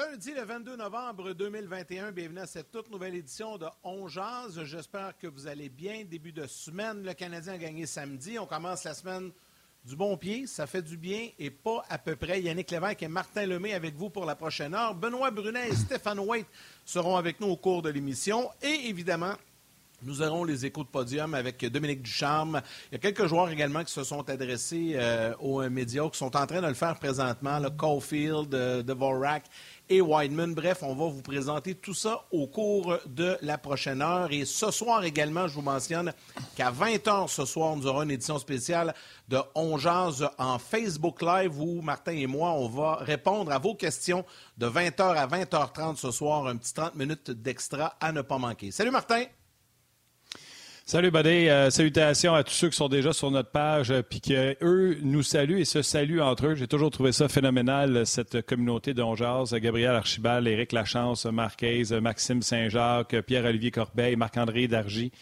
Lundi le 22 novembre 2021, bienvenue à cette toute nouvelle édition de On Jazz. J'espère que vous allez bien. Début de semaine, le Canadien a gagné samedi. On commence la semaine du bon pied, ça fait du bien et pas à peu près. Yannick Lévesque et Martin Lemay avec vous pour la prochaine heure. Benoît Brunet et Stéphane White seront avec nous au cours de l'émission. Et évidemment, nous aurons les échos de podium avec Dominique Ducharme. Il y a quelques joueurs également qui se sont adressés euh, aux médias, qui sont en train de le faire présentement, le Caulfield, euh, Dvorak et Wideman. Bref, on va vous présenter tout ça au cours de la prochaine heure. Et ce soir également, je vous mentionne qu'à 20h ce soir, nous aurons une édition spéciale de On en Facebook Live où Martin et moi, on va répondre à vos questions de 20h à 20h30 ce soir. Un petit 30 minutes d'extra à ne pas manquer. Salut Martin! Salut, Buddy. Euh, salutations à tous ceux qui sont déjà sur notre page, euh, puis qu'eux nous saluent et se saluent entre eux. J'ai toujours trouvé ça phénoménal, cette communauté d'Ongeaz. Gabriel Archibald, Éric Lachance, Marquez, Maxime Saint-Jacques, Pierre-Olivier Corbeil, Marc-André Dargy.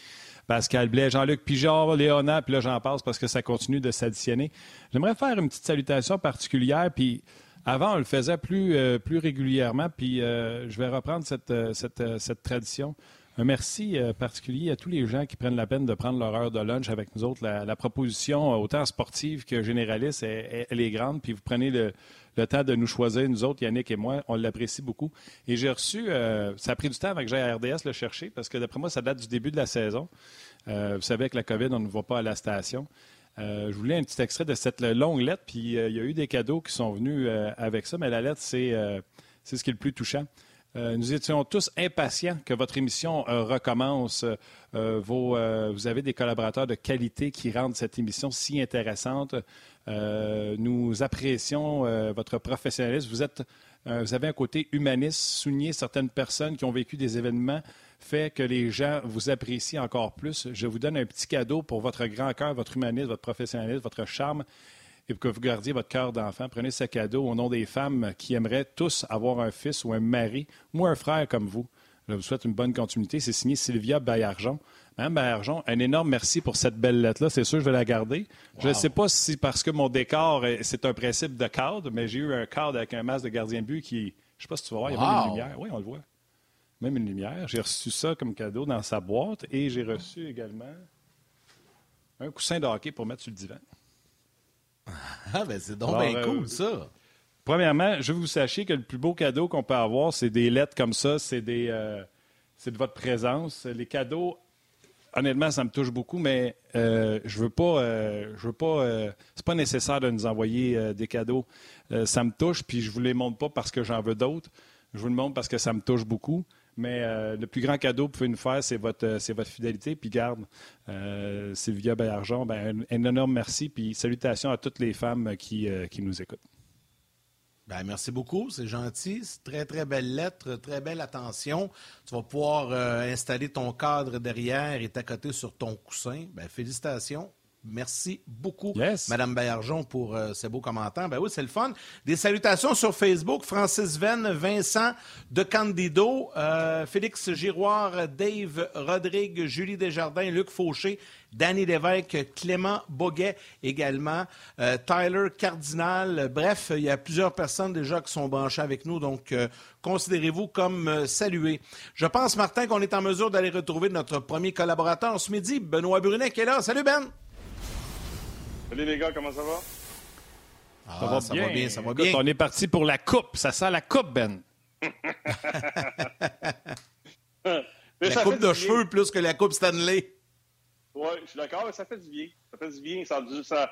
Pascal Blais, Jean-Luc Pijard, Léonard, puis là j'en passe parce que ça continue de s'additionner. J'aimerais faire une petite salutation particulière, puis avant on le faisait plus, euh, plus régulièrement, puis je vais reprendre cette, cette, cette tradition. Un merci euh, particulier à tous les gens qui prennent la peine de prendre leur heure de lunch avec nous autres. La, proposition, euh, autant sportive que généraliste, elle, est grande. Puis vous prenez le, temps de nous choisir, nous autres, Yannick et moi. On l'apprécie beaucoup. Et j'ai reçu, euh, ça a pris du temps avec RDS le chercher parce que d'après moi, ça date du début de la saison. vous savez, avec la COVID, on ne va pas à la station. je voulais un petit extrait de cette longue lettre, puis il y a eu des cadeaux qui sont venus avec ça, mais la lettre, c'est ce qui est le plus touchant. Euh, nous étions tous impatients que votre émission euh, recommence. Euh, vous avez des collaborateurs de qualité qui rendent cette émission si intéressante. nous apprécions votre professionnalisme. Vous, êtes, vous avez un côté humaniste, souligner certaines personnes qui ont vécu des événements fait que les gens vous apprécient encore plus. Je vous donne un petit cadeau pour votre grand cœur, votre humanisme, votre professionnalisme, votre charme et que vous gardiez votre cœur d'enfant. Prenez ce cadeau au nom des femmes qui aimeraient tous avoir un fils ou un mari ou un frère comme vous. Je vous souhaite une bonne continuité. C'est signé Sylvia Bayarjon. Madame Bayarjon, un énorme merci pour cette belle lettre-là. C'est sûr, je vais la garder. Je ne sais pas si parce que mon décor, c'est un principe de cadre, mais j'ai eu un cadre avec un masque de gardien de but qui, je ne sais pas si tu vas voir, il y a même une lumière. Oui, on le voit. Même une lumière. J'ai reçu ça comme cadeau dans sa boîte et j'ai reçu également un coussin de hockey pour mettre sur le divan. Ah, ben c'est donc bien cool, euh, ça. Premièrement, je veux vous sachiez que le plus beau cadeau qu'on peut avoir, c'est des lettres comme ça, c'est des, euh, c'est de votre présence. Les cadeaux, honnêtement, ça me touche beaucoup, mais euh, je veux pas, je veux pas. c'est pas nécessaire de nous envoyer des cadeaux. ça me touche, puis je vous les montre pas parce que j'en veux d'autres. Je vous le montre parce que ça me touche beaucoup. Mais euh, le plus grand cadeau que vous pouvez nous faire, c'est votre, euh, fidélité. Puis garde, euh, Sylvia Bellargent, ben, un, énorme merci. Puis salutations à toutes les femmes qui, qui nous écoutent. Ben, merci beaucoup, c'est gentil. C'est très, très belle lettre, très belle attention. Tu vas pouvoir installer ton cadre derrière et t'accoter sur ton coussin. Ben, félicitations. Merci beaucoup, Madame Bayarjon, pour euh, ces beaux commentaires. Ben oui, c'est le fun. Des salutations sur Facebook. Francis Venn, Vincent de Candido, euh, Félix Giroir, Dave Rodrigue, Julie Desjardins, Luc Fauché, Danny Lévesque, Clément Boguet également, euh, Tyler Cardinal. Bref, il y a plusieurs personnes déjà qui sont branchées avec nous, donc considérez-vous comme salués. Je pense, Martin, qu'on est en mesure d'aller retrouver notre premier collaborateur ce midi, Benoît Brunet, qui est là. Salut Ben! Salut les gars, comment ça va? ça, va, ça bien. va bien, ça va bien. On est parti pour la coupe. Ça sent la coupe, Ben. la coupe de cheveux plus que la coupe Stanley. Oui, je suis d'accord, mais ça fait du bien. Ça fait du bien. Ça, Ça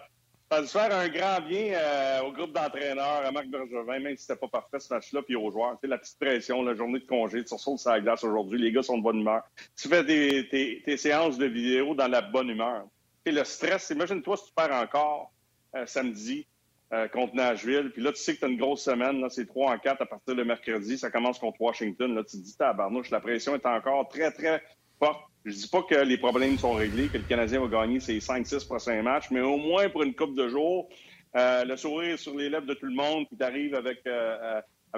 a dû faire un grand bien euh, au groupe d'entraîneurs, à Marc Bergevin, même si c'était pas parfait ce match-là, puis aux joueurs. Tu sais, la petite pression, la journée de congé, tu ressors sur la glace aujourd'hui, les gars sont de bonne humeur. Tu fais tes, tes, séances de vidéo dans la bonne humeur. Le stress, imagine-toi si tu perds encore euh, samedi euh, contre Nashville, puis là, tu sais que tu as une grosse semaine, c'est 3 en 4 à partir de mercredi, ça commence contre Washington, là, tu te dis, tabarnouche, la pression est encore très, très forte. Je dis pas que les problèmes sont réglés, que le Canadien va gagner ses 5-6 prochains matchs, mais au moins pour une coupe de jours, euh, le sourire sur les lèvres de tout le monde, puis t'arrives avec,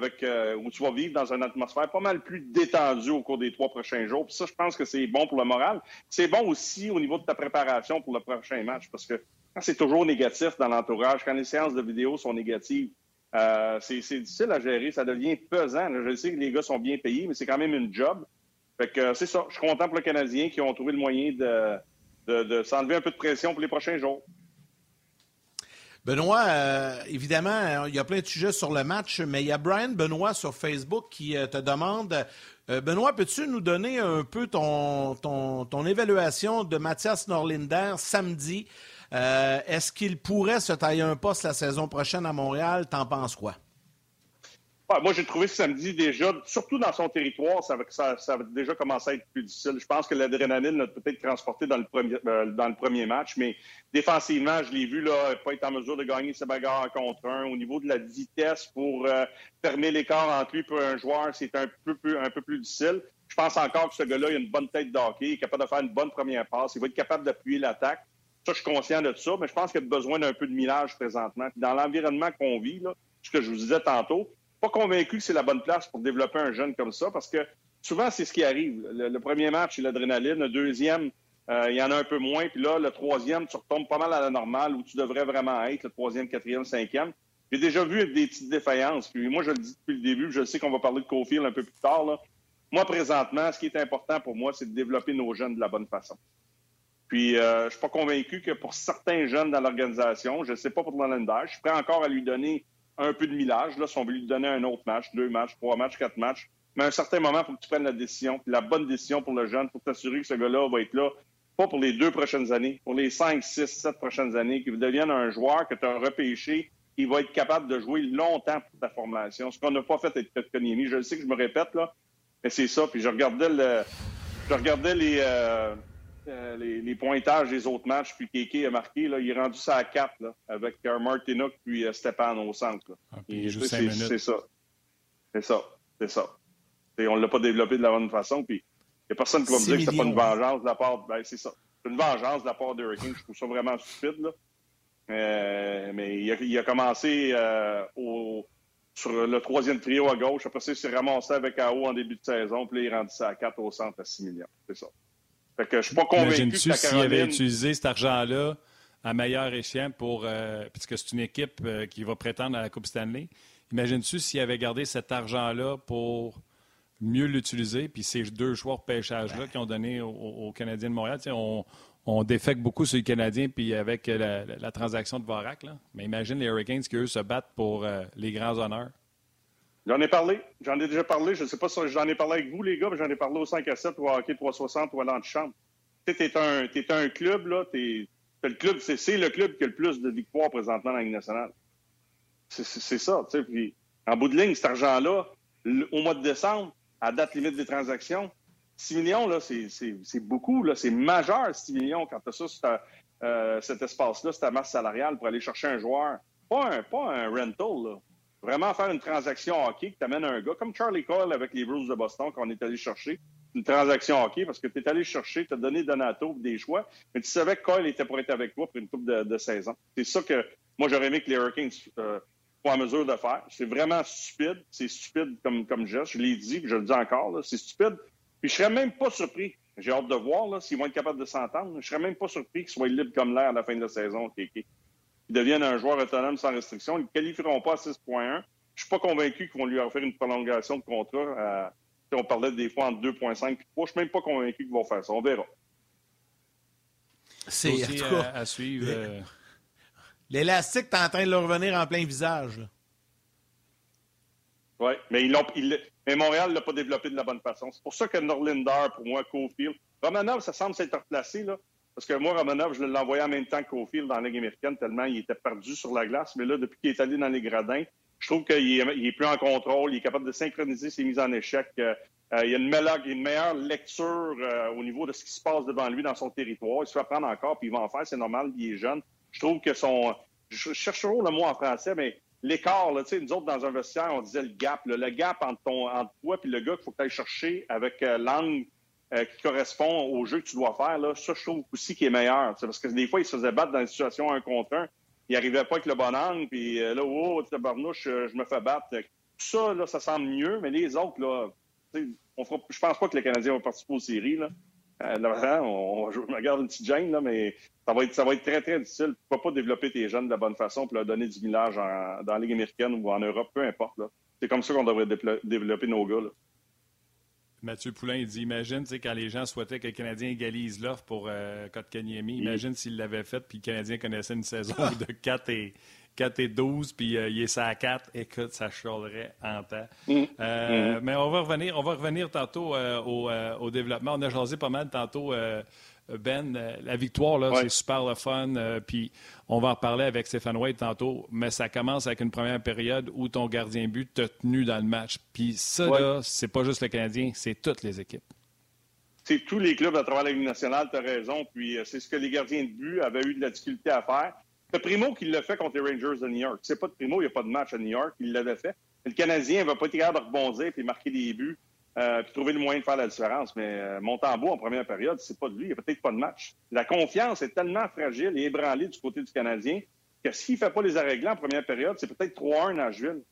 euh, avec où tu vas vivre dans une atmosphère pas mal plus détendue au cours des trois prochains jours. Puis ça, je pense que c'est bon pour le moral. C'est bon aussi au niveau de ta préparation pour le prochain match, parce que quand c'est toujours négatif dans l'entourage, quand les séances de vidéo sont négatives, c'est difficile à gérer, ça devient pesant. Je sais que les gars sont bien payés, mais c'est quand même une job. Fait que c'est ça. Je suis content pour les Canadiens qui ont trouvé le moyen de, de, s'enlever un peu de pression pour les prochains jours. Benoît, euh, évidemment, il y a plein de sujets sur le match, mais il y a Brian Benoît sur Facebook qui euh, te demande euh, Benoît, peux-tu nous donner un peu ton, ton, ton évaluation de Mathias Norlinder samedi? Est-ce qu'il pourrait se tailler un poste la saison prochaine à Montréal? T'en penses quoi? Moi, j'ai trouvé ce samedi déjà, surtout dans son territoire, ça, ça, a déjà commencé à être plus difficile. Je pense que l'adrénaline a peut-être transporté dans le, premier, euh, dans le premier match, mais défensivement, je l'ai vu là, pas être en mesure de gagner ses bagarres contre un. Au niveau de la vitesse pour euh, fermer l'écart entre lui et un joueur, c'est un peu, plus difficile. Je pense encore que ce gars-là, il a une bonne tête d'hockey, il est capable de faire une bonne première passe, il va être capable d'appuyer l'attaque. Ça, je suis conscient de ça, mais je pense qu'il a besoin d'un peu de millage présentement. dans l'environnement qu'on vit, ce que je vous disais tantôt, pas convaincu que c'est la bonne place pour développer un jeune comme ça parce que souvent, c'est ce qui arrive. Le, premier match, c'est l'adrénaline. Le deuxième, euh, il y en a un peu moins. Puis là, le troisième, tu retombes pas mal à la normale où tu devrais vraiment être, le troisième, quatrième, cinquième. J'ai déjà vu des petites défaillances. Puis moi, je le dis depuis le début, je sais qu'on va parler de Cofield un peu plus tard. Moi, présentement, ce qui est important pour moi, c'est de développer nos jeunes de la bonne façon. Puis, euh, je suis pas convaincu que pour certains jeunes dans l'organisation, je ne sais pas pour Lolander, je suis prêt encore à lui donner un peu de millage. Là, si on veut lui donner un autre match, deux matchs, trois matchs, quatre matchs, mais à un certain moment, il faut que tu prennes la décision, la bonne décision pour le jeune, pour t'assurer que ce gars-là va être là, pas pour les deux prochaines années, pour les cinq, six, sept prochaines années, qu'il devienne un joueur que tu as repêché, qui va être capable de jouer longtemps pour ta formation. Ce qu'on n'a pas fait avec Kotkaniemi. Je sais que je me répète, là, mais c'est ça. Puis je regardais le, je regardais les, euh, euh, les, pointages des autres matchs, puis Kéké a marqué, là, il est rendu ça à 4 là, avec euh, Martinuk puis euh, Stéphane au centre. Ah, c'est ça. C'est ça. C'est ça. Et on ne l'a pas développé de la bonne façon. Puis il n'y a personne qui va me dire que c'est pas une vengeance de la part. Ben, c'est ça. C'est une vengeance de la part de Hurricane. Je trouve ça vraiment stupide. Là. mais il a, commencé au, sur le troisième trio à gauche. Après ça, il s'est ramassé avec AO en début de saison. Puis là, il rendu ça à 4 au centre à 6 millions. C'est ça. Fait que je suis pas convaincu que s'il avait utilisé cet argent-là à meilleur échéant pour... Euh, puisque c'est une équipe euh, qui va prétendre à la Coupe Stanley. Imagines-tu s'il avait gardé cet argent-là pour mieux l'utiliser, puis ces deux choix de pêchage-là qui ont donné aux, Canadiens de Montréal, on, on défecte beaucoup sur les Canadiens, puis avec la, transaction de Vorak. Là. Mais imagine les Hurricanes qui, eux, se battent pour euh, les grands honneurs. J'en ai parlé. J'en ai déjà parlé. Je ne sais pas si j'en ai parlé avec vous, les gars, mais j'en ai parlé au 5 à 7 ou à hockey 360 ou à l'antichambre. Tu sais, t'es un, un club, là. Le club, c'est le club qui a le plus de victoires présentement dans la Ligue nationale. C'est ça, tu sais. Puis, en bout de ligne, cet argent-là, au mois de décembre, à date limite des transactions, 6 millions, là, c'est beaucoup, là. C'est majeur, 6 millions, quand tu as ça, euh, cet espace-là, cette masse salariale pour aller chercher un joueur. Pas un, pas un rental, là vraiment faire une transaction hockey qui t'amène un gars, comme Charlie Cole avec les Bruce de Boston qu'on est allé chercher, une transaction hockey parce que tu es allé chercher, tu as donné Donato des choix, mais tu savais que Cole était pour être avec toi pour une coupe de, de 16 ans. C'est ça que moi j'aurais aimé que les Hurricanes euh, soient en mesure de faire. C'est vraiment stupide. C'est stupide comme, comme geste. Je l'ai dit, je le dis encore, c'est stupide. Puis je serais même pas surpris. J'ai hâte de voir s'ils vont être capables de s'entendre. Je serais même pas surpris qu'ils soient libres comme l'air à la fin de la saison, KK qu'ils deviennent un joueur autonome sans restriction. Ils ne qualifieront pas à 6.1. Je ne suis pas convaincu qu'ils vont lui offrir une prolongation de contrat. on parlait des fois entre 2.5 et 3. Je ne suis même pas convaincu qu'ils vont faire ça. On verra. C'est à, à, suivre. Euh, l'élastique est en train de leur revenir en plein visage. Oui, mais, ils ils, mais Montréal ne l'a pas développé de la bonne façon. C'est pour ça que Norlinder, pour moi, Cofield. Romanov, ça semble s'être replacé, là. Parce que moi, Romanov, je l'ai envoyé en même temps qu'Ofield dans la Ligue américaine, tellement il était perdu sur la glace. Mais là, depuis qu'il est allé dans les gradins, je trouve qu'il est, plus en contrôle, il est capable de synchroniser ses mises en échec. Euh, euh, il, a une meilleure, une meilleure lecture euh, au niveau de ce qui se passe devant lui dans son territoire. Il se fait prendre encore, puis il va en faire, c'est normal, il est jeune. Je trouve que son... Je cherche toujours le mot en français, mais l'écart, tu sais, nous autres, dans un vestiaire, on disait le gap. le gap entre, ton, entre toi et le gars qu'il faut que tu ailles chercher avec l'angle euh, qui correspond au jeu que tu dois faire, là, ça, je trouve aussi qui est meilleur. Parce que des fois, il se faisait battre dans une situation un contre un. Il n'arrivait pas avec le bon angle, puis euh, là, oh, tu barnouche, euh, je me fais battre. Ça, là, ça semble mieux, mais les autres, là, on fera, je pense pas que les Canadiens vont participer aux séries. Là. Hein, on, je me une petite gêne, là, mais ça va, être, ça va être très, très difficile. Tu ne peux pas développer tes jeunes de la bonne façon pour leur donner du village dans la Ligue américaine ou en Europe, peu importe. C'est comme ça qu'on devrait développer nos gars. Là. Mathieu Poulain, il dit Imagine, quand les gens souhaitaient que le Canadien égalise l'offre pour euh, Kotkaniemi, imagine s'il l'avait fait, puis le Canadien connaissait une saison de 4 et, 4 et 12, puis euh, il est à 4. Écoute, ça chialerait en temps. Mm. Euh, mm. Mais on va revenir, on va revenir tantôt euh, au, au, développement. On a jasé pas mal tantôt ben, euh, la victoire, là, c'est super le fun. Euh, puis on va en reparler avec Stéphane White tantôt, mais ça commence avec une première période où ton gardien but t'a tenu dans le match. Puis ça, là, c'est pas juste le Canadien, c'est toutes les équipes. C'est tous les clubs à travers la Ligue nationale, tu as raison. Puis euh, c'est ce que les gardiens de but avaient eu de la difficulté à faire. C'est Primo qui l'a fait contre les Rangers de New York. C'est pas de Primo, il n'y a pas de match à New York, il l'avait fait. le Canadien ne va pas être capable de rebondir et marquer des buts euh, puis trouver le moyen de faire la différence. Mais euh, en première période, c'est pas de lui. Il n'y a peut-être pas de match. La confiance est tellement fragile et ébranlée du côté du Canadien que s'il ne fait pas les arrêts en première période, c'est peut-être 3-1 à Jules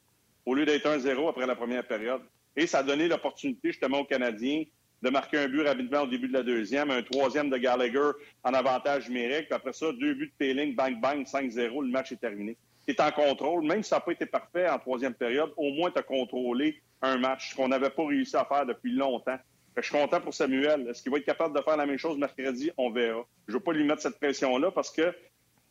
au lieu d'être 1-0 après la première période. Et ça a donné l'opportunité justement aux Canadiens de marquer un but rapidement au début de la deuxième, un troisième de Gallagher en avantage numérique, après ça, deux buts de Péling, bang, bang, 5-0, le match est terminé. Tu es en contrôle, même si ça n'a pas été parfait en troisième période, au moins tu as contrôlé un match qu'on n'avait pas réussi à faire depuis longtemps. Je suis content pour Samuel. Est-ce qu'il va être capable de faire la même chose mercredi? On verra. Je ne veux pas lui mettre cette pression-là parce que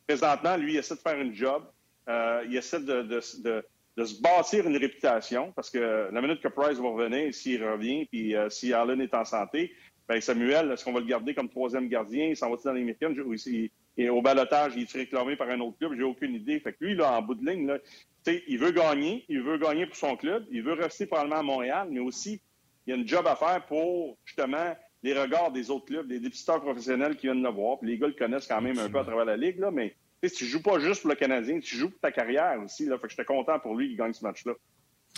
présentement, lui, il essaie de faire une job. Euh, il essaie de, se bâtir une réputation parce que la minute que Price va revenir, s'il revient, puis euh, si Allen est en santé, ben Samuel, est-ce qu'on va le garder comme troisième gardien? Il s'en va-il dans les mécanismes? Et au balotage, il est réclamé par un autre club? J'ai aucune idée. Fait que lui, là, en bout de ligne, là, il veut gagner, il veut gagner pour son club, il veut rester probablement à Montréal, mais aussi, il y a une job à faire pour, justement, les regards des autres clubs, des dépiseurs professionnels qui viennent le voir. Puis les gars le connaissent quand même un peu à travers la Ligue, là, mais tu joues pas juste pour le Canadien, tu joues pour ta carrière aussi. Là, fait que j'étais content pour lui qu'il gagne ce match-là.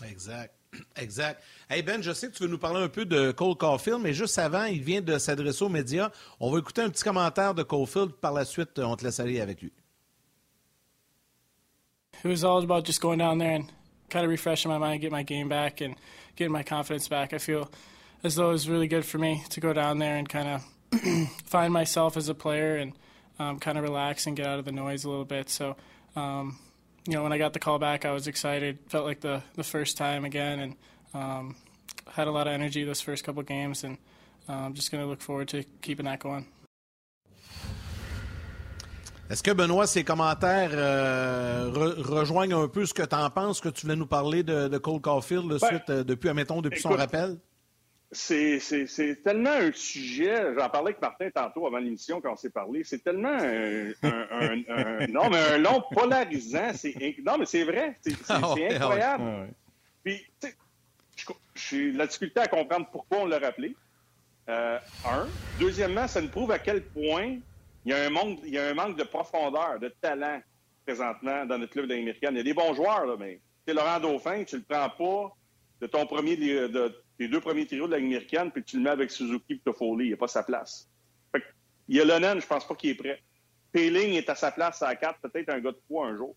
Exact. Exact. Hey Ben, je sais que tu veux nous parler un peu de Cole Caulfield, mais juste avant, il vient de s'adresser aux médias. On va écouter un petit commentaire de Caulfield. Par la suite, on te laisse aller avec lui. it was all about just going down there and kind of refreshing my mind, get my game back, and getting my confidence back. I feel as though it was really good for me to go down there and kind of find myself as a player and um, kind of relax and get out of the noise a little bit. So, um, you know, when I got the call back, I was excited. Felt like the the first time again, and um, had a lot of energy those first couple games, and I'm um, just going to look forward to keeping that going. Est-ce que, Benoît, ces commentaires euh, rejoignent un peu ce que tu en penses, que tu voulais nous parler de, Cole Caulfield, de ben, suite, euh, depuis, admettons, depuis son rappel? C'est tellement un sujet, j'en parlais avec Martin tantôt avant l'émission quand on s'est parlé, c'est tellement un, non, mais un long polarisant. Non, mais c'est vrai, c'est ah incroyable. Ah Puis, tu sais, j'ai la difficulté à comprendre pourquoi on l'a rappelé. Euh, un. Deuxièmement, ça nous prouve à quel point il y, a un manque, il y a un manque de profondeur, de talent présentement dans notre club américaine. Il y a des bons joueurs, là, mais Laurent Dauphin, tu le prends pas de ton premier, de, tes deux premiers trios de la puis tu le mets avec Suzuki et Toffoli. Il n'y a pas sa place. il y a Lennon, je pense pas qu'il est prêt. Péling est à sa place à 4, peut-être un gars de poids un jour.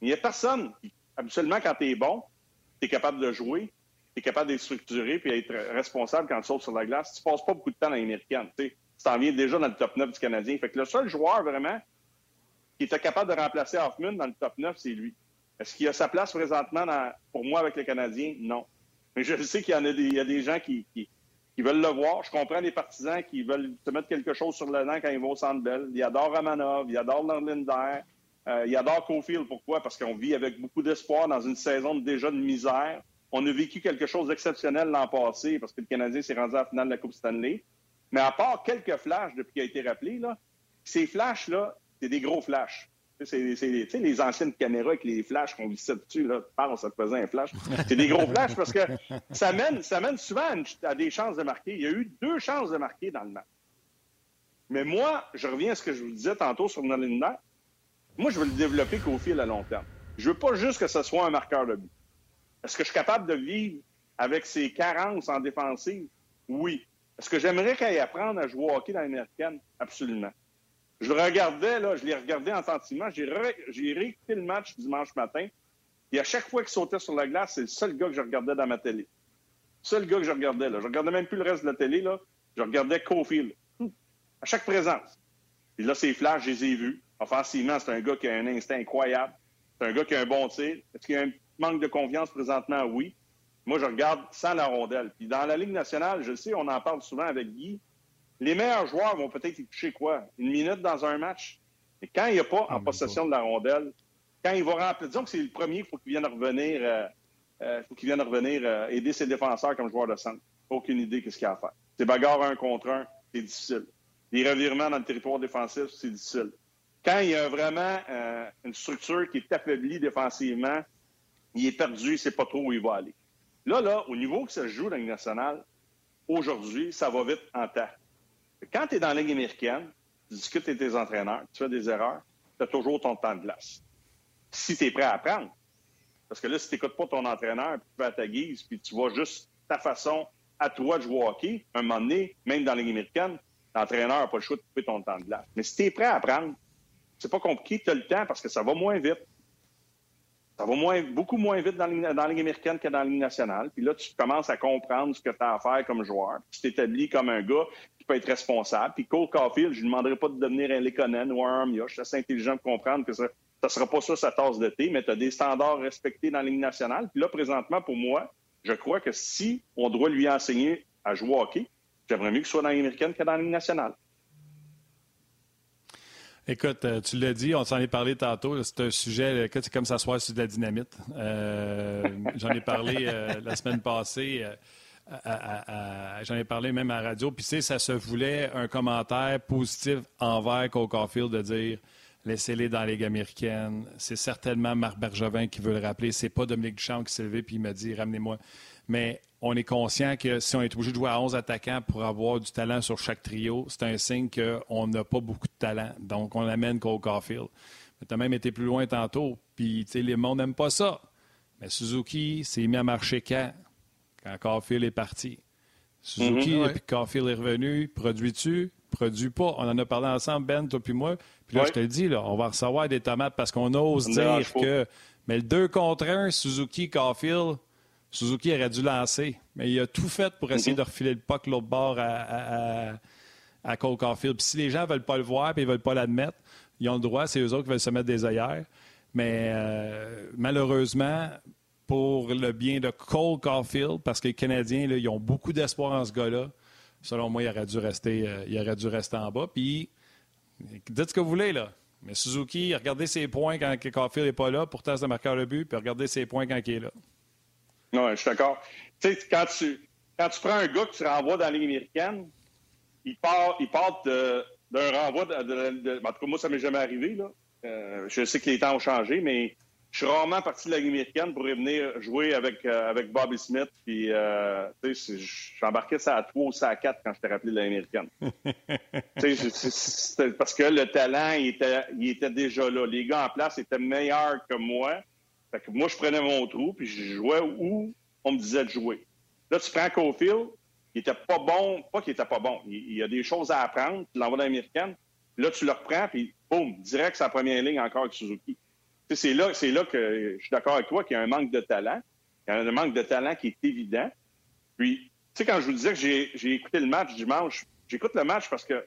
Il n'y a personne. Habituellement, quand tu es bon, tu es capable de jouer, tu es capable d'être structuré puis être responsable quand tu sautes sur la glace. Tu passes pas beaucoup de temps dans l'américaine tu t'en viens déjà dans le top 9 du Canadien. Fait que le seul joueur vraiment qui était capable de remplacer Hoffman dans le top 9, c'est lui. Est-ce qu'il a sa place présentement pour moi avec le Canadien? Non. Mais je sais qu'il y a des, gens qui, veulent le voir. Je comprends les partisans qui veulent se mettre quelque chose sur le dent quand ils vont au Centre Bell. Ils adorent Ramanov, ils adorent Norlinder, euh, ils adorent Cofield. Pourquoi? Parce qu'on vit avec beaucoup d'espoir dans une saison déjà de misère. On a vécu quelque chose d'exceptionnel l'an passé parce que le Canadien s'est rendu à la finale de la Coupe Stanley. Mais à part quelques flashs depuis qu'il a été rappelé, Ces flashs-là, c'est des gros flashs. C'est les anciennes caméras avec les flashs qu'on vissait dessus, là. Ça te faisait un flash. C'est des gros flashs parce que ça mène, ça mène souvent à, des chances de marquer. Il y a eu deux chances de marquer dans le match. Mais moi, je reviens à ce que je vous disais tantôt sur Nolan Moi, je veux le développer qu'au fil à long terme. Je veux pas juste que ce soit un marqueur de but. Est-ce que je suis capable de vivre avec ses carences en défensive? Oui. Est-ce que j'aimerais qu'il apprenne à jouer au hockey dans l'américaine? Absolument. Je le regardais, là, je l'ai regardé en sentiment. J'ai, réécouté le match dimanche matin. Et à chaque fois qu'il sautait sur la glace, c'est le seul gars que je regardais dans ma télé. Le seul gars que je regardais, là. Je regardais même plus le reste de la télé, là. Je regardais Cofield. À chaque présence. Et là, ces flashs, je les ai vus. Offensivement, c'est un gars qui a un instinct incroyable. C'est un gars qui a un bon tir. Est-ce qu'il y a un manque de confiance présentement? Oui. Moi, je regarde sans la rondelle. Puis dans la Ligue nationale, je sais, on en parle souvent avec Guy, les meilleurs joueurs vont peut-être y toucher quoi? Une minute dans un match. Mais quand il n'y a pas en ah, possession de la rondelle, quand il va remplir, disons que c'est le premier, il faut qu'il vienne revenir, euh, euh, faut qu'il vienne revenir euh, aider ses défenseurs comme joueur de centre. Aucune idée qu'est-ce qu'il a à faire. C'est bagarre un contre un, c'est difficile. Les revirements dans le territoire défensif, c'est difficile. Quand il y a vraiment une structure qui est affaiblie défensivement, il est perdu, il ne sait pas trop où il va aller. Là, là, au niveau que ça se joue dans la nationale, aujourd'hui, ça va vite en temps. Quand tu es dans la Ligue américaine, tu discutes avec tes entraîneurs, tu fais des erreurs, tu as toujours ton temps de glace. Si tu es prêt à apprendre, parce que là, si tu n'écoutes pas ton entraîneur, puis tu vas à ta guise, puis tu vois juste ta façon à toi de jouer un moment donné, même dans la Ligue américaine, l'entraîneur n'a pas le choix de couper ton temps de glace. Mais si tu es prêt à apprendre, c'est pas compliqué, tu as le temps parce que ça va moins vite. Ça va moins, beaucoup moins vite dans, la Ligue américaine que dans la Ligue nationale. Puis là, tu commences à comprendre ce que tu as à faire comme joueur. Tu t'établis comme un gars peut être responsable. Puis Cole Caulfield, je ne demanderai pas de devenir un Lekonen ou un Armia. Je suis assez intelligent pour comprendre que ça ne sera pas ça sa tasse de thé, mais tu as des standards respectés dans la Ligue nationale. Puis là, présentement, pour moi, je crois que si on doit lui enseigner à jouer au hockey, j'aimerais mieux qu'il soit dans la Ligue américaine que dans la Ligue nationale. Écoute, euh, tu l'as dit, on s'en est parlé tantôt. C'est un sujet, c'est comme s'asseoir sur de la dynamite. Euh, j'en ai parlé euh, la semaine passée. J'en ai parlé même à la radio. Puis, tu sais, ça se voulait un commentaire positif envers Cole Caulfield de dire laissez-les dans la Ligue américaine. C'est certainement Marc Bergevin qui veut le rappeler. C'est pas Dominique Duchamp qui s'est levé puis il m'a dit ramenez-moi. Mais on est conscient que si on est obligé de jouer à 11 attaquants pour avoir du talent sur chaque trio, c'est un signe qu'on n'a pas beaucoup de talent. Donc, on amène Cole Caulfield. tu as même été plus loin tantôt, puis les mondes n'aiment pas ça. Mais Suzuki s'est mis à marcher quand? Quand Caulfield est parti. Suzuki, mm puis Caulfield est revenu, produis-tu? Produis pas. On en a parlé ensemble, Ben, toi puis moi. Puis là, je te le dis, là, on va recevoir des tomates parce qu'on ose dire que... Mais le 2 contre 1, Suzuki, Caulfield, Suzuki aurait dû lancer, mais il a tout fait pour essayer mhm. de refiler le puck l'autre bord à, à, Cole Caulfield. Puis si les gens ne veulent pas le voir et ne veulent pas l'admettre, ils ont le droit, c'est eux autres qui veulent se mettre des œillères. Mais euh, malheureusement, pour le bien de Cole Caulfield, parce que les Canadiens, ils ont beaucoup d'espoir en ce gars-là, selon moi, il aurait dû rester, euh, il aurait dû rester en bas. Puis, dites ce que vous voulez, là. Mais Suzuki, regardez ses points quand Caulfield n'est pas là, pourtant c'est un marqueur de but, puis regardez ses points quand il est là. Non, je suis d'accord. Tu sais, quand tu, quand tu prends un gars que tu renvoies dans la américaine, il part, il part d'un renvoi de, En tout cas, moi, ça m'est jamais arrivé. Là. Euh, je sais que les temps ont changé, mais je suis rarement parti de la Ligue américaine pour venir jouer avec, euh, avec Bobby Smith. Puis, euh, tu sais, j'embarquais ça à 3 ou ça à 4 quand je t'ai rappelé de la Ligue américaine. parce que le talent, il était, il était déjà là. Les gars en place étaient meilleurs que moi. Fait que moi, je prenais mon trou, puis je jouais où on me disait de jouer. Là, tu prends Cofield, il était pas bon, pas qu'il était pas bon, il, y a des choses à apprendre, tu l'envoies dans l'américaine, là, tu le reprends, puis boum, direct sa première ligne encore avec Suzuki. C'est là, c'est là que je suis d'accord avec toi qu'il y a un manque de talent. Il y a un manque de talent qui est évident. Puis, tu sais, quand je vous disais que j'ai écouté le match dimanche, j'écoute le match parce que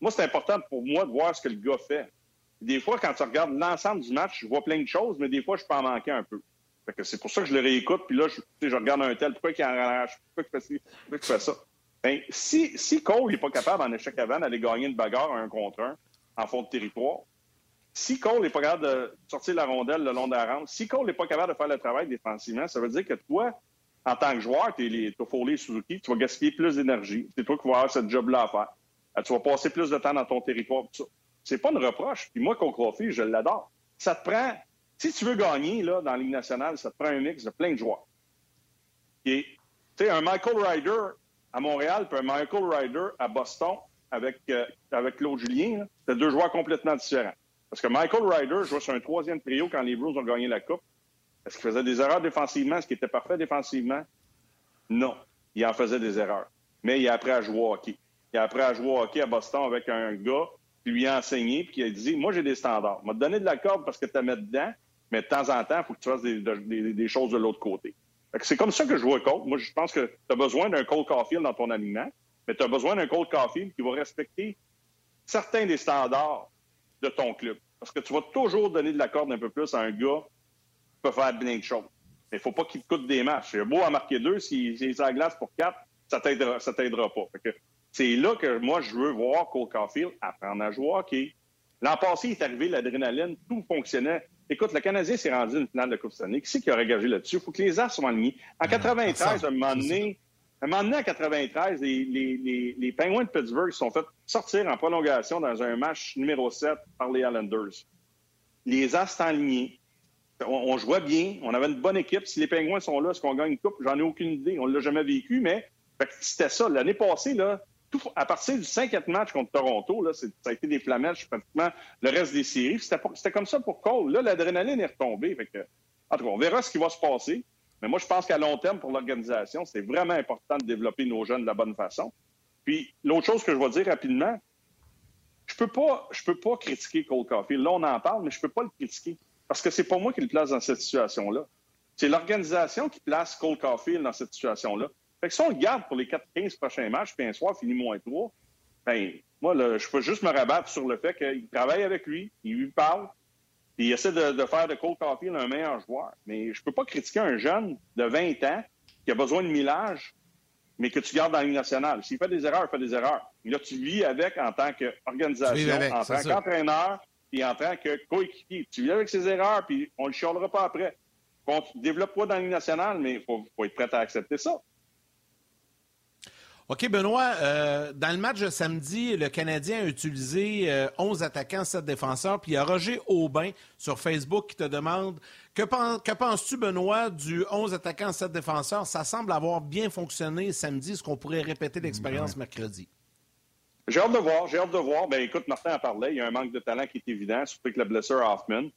moi, c'est important pour moi de voir ce que le gars fait. Des fois, quand tu regardes l'ensemble du match, je vois plein de choses, mais des fois, je peux en manquer un peu. c'est pour ça que je le réécoute, puis là, je, je regarde un tel, pourquoi il en pourquoi il fait, fait ça? Ben, si, si Cole n'est pas capable en échec avant d'aller gagner une bagarre un contre un en fond de territoire, si Cole n'est pas capable de sortir la rondelle le long de la rampe, si Cole n'est pas capable de faire le travail défensivement, ça veut dire que toi, en tant que joueur, tu es, Suzuki, tu vas gaspiller plus d'énergie. C'est toi qui vas avoir ce job-là à faire. Euh, tu vas passer plus de temps dans ton territoire. C'est pas une reproche. Puis moi, Cole Caulfield, je l'adore. Ça te prend, si tu veux gagner là, dans la Ligue nationale, ça te prend un mix de plein de joueurs. Tu sais, un Michael Ryder à Montréal, puis un Michael Ryder à Boston avec, euh, avec Claude Julien, c'est deux joueurs complètement différents. Parce que Michael Ryder jouait sur un troisième trio quand les Blues ont gagné la Coupe. Est-ce qu'il faisait des erreurs défensivement? Est-ce qu'il était parfait défensivement? Non. Il en faisait des erreurs. Mais il a appris à jouer au hockey. Il a appris à jouer au hockey à Boston avec un gars qui lui a enseigné puis qui a dit Moi, j'ai des standards. m'a donné de la corde parce que tu mets dedans, mais de temps en temps, il faut que tu fasses des, choses de l'autre côté. C'est comme ça que je vois Cole. Moi, je pense que tu as besoin d'un Cole Caulfield dans ton alignement, mais tu as besoin d'un Cole Caulfield qui va respecter certains des standards de ton club. Parce que tu vas toujours donner de la corde un peu plus à un gars qui peut faire bien de choses. Mais il ne faut pas qu'il te coûte des matchs. Il beau à marquer deux, s'il est à glace pour quatre, ça ne t'aidera pas. C'est là que moi, je veux voir Cole Caulfield apprendre à jouer hockey. L'an passé, il est arrivé l'adrénaline, tout fonctionnait. Écoute, le Canadien s'est rendu une finale de Coupe Stanley. Qui c'est qui a engagé là-dessus? Il faut que les As soient alignés. En 93, un moment donné, un moment donné, en 93, les, Penguins de Pittsburgh sont fait sortir en prolongation dans un match numéro 7 par les Islanders. Les As sont alignés. On, jouait bien. On avait une bonne équipe. Si les Penguins sont là, est-ce qu'on gagne une coupe? J'en ai aucune idée. On ne l'a jamais vécu, mais c'était ça. L'année passée, là, à partir du cinquième match contre Toronto, là, ça a été des flamèches pratiquement le reste des séries. C'était comme ça pour Cole. Là, l'adrénaline est retombée. en tout cas, on verra ce qui va se passer. Mais moi, je pense qu'à long terme, pour l'organisation, c'est vraiment important de développer nos jeunes de la bonne façon. Puis, l'autre chose que je vais dire rapidement, je peux pas, peux pas critiquer Cole Caulfield. Là, on en parle, mais je peux pas le critiquer. Parce que c'est pas moi qui le place dans cette situation-là. C'est l'organisation qui place Cole Caulfield dans cette situation-là. Fait que si on le garde pour les 4-15 prochains matchs, puis un soir finit moins 3, ben, moi, je peux juste me rabattre sur le fait qu'il travaille avec lui, il lui parle, puis il essaie de, faire de Cole Caulfield un meilleur joueur. Mais je peux pas critiquer un jeune de 20 ans qui a besoin de millage, mais que tu gardes dans la Ligue nationale. S'il fait des erreurs, il fait des erreurs. Et là, tu vis avec en tant qu'organisation, en tant qu'entraîneur, puis en tant que coéquipier. Tu vis avec ses erreurs, puis on ne le chialera pas après. développe pas dans la Ligue nationale, mais il faut, faut être prêt à accepter ça. OK, Benoît, euh, dans le match de samedi, le Canadien a utilisé 11 euh, attaquants, 7 défenseurs, puis il y a Roger Aubin sur Facebook qui te demande que, penses-tu, Benoît, du 11 attaquants, 7 défenseurs? Ça semble avoir bien fonctionné samedi. Est-ce qu'on pourrait répéter l'expérience mercredi? J'ai hâte de voir, j'ai hâte de voir. Ben, écoute, Martin en parlait, il y a un manque de talent qui est évident, surtout que la blessure Hoffman.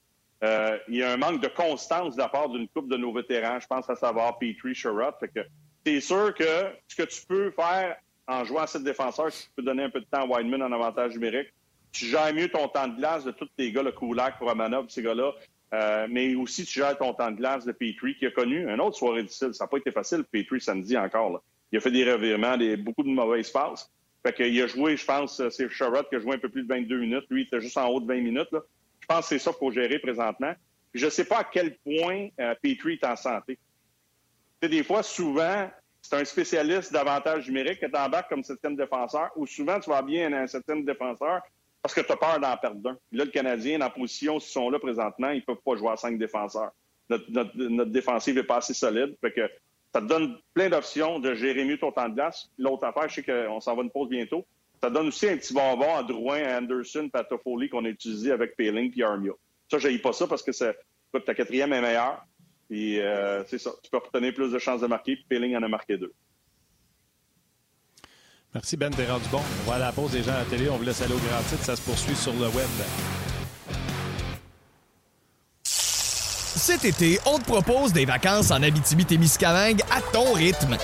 Euh, il y a un manque de constance de la part d'une coupe de nos vétérans. Je pense à savoir Petrie, Sherrod. Fait que c'est sûr que ce que tu peux faire en jouant à cette défenseur, tu peux donner un peu de temps à Wideman en avantage numérique. Tu gères mieux ton temps de glace de tous tes gars, le Kulak, pour Amanov, ces gars-là. Euh, mais aussi, tu gères ton temps de glace de Petrie, qui a connu une autre soirée difficile. Ça n'a pas été facile, Petrie, samedi encore. Il a fait des revirements, des, beaucoup de mauvais passes. Fait qu'il a joué, je pense, c'est Sherrod qui a joué un peu plus de 22 minutes. Lui, il était juste en haut de 20 minutes. Je pense que c'est ça qu'il faut gérer présentement. je ne sais pas à quel point euh, Petrie est en santé des fois, souvent, c'est un spécialiste d'avantage numérique que tu embarques comme septième défenseur, ou souvent, tu vas bien un septième défenseur parce que tu as peur d'en perdre un. Là, le Canadien, la position, s'ils sont là présentement, ils ne peuvent pas jouer à cinq défenseurs. Notre, défensive n'est pas assez solide. Que ça te donne plein d'options de gérer mieux ton temps de glace. L'autre affaire, je sais qu'on s'en va une pause bientôt. Ça donne aussi un petit bonbon à Drouin, à Anderson, à Toffoli qu'on a utilisé avec Payling et Armia. Ça, je pas ça parce que ta quatrième est meilleure. Puis euh, c'est ça, tu peux obtenir plus de chances de marquer, puis Peeling en a marqué deux. Merci Ben, t'es rendu bon. On va à la pause des gens à la télé, on vous laisse aller au grand titre, ça se poursuit sur le web. Cet été, on te propose des vacances en Abitibi-Témiscamingue à ton rythme.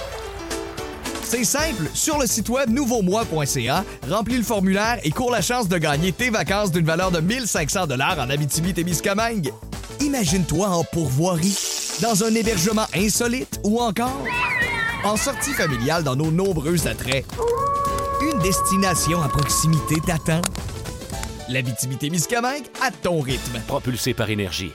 C'est simple, sur le site web nouveaumois.ca, remplis le formulaire et cours la chance de gagner tes vacances d'une valeur de 1500 dollars en Abitibi-Témiscamingue. Imagine-toi en pourvoirie, dans un hébergement insolite ou encore en sortie familiale dans nos nombreux attraits. Une destination à proximité t'attend. La Miscamingue à ton rythme. Propulsé par énergie.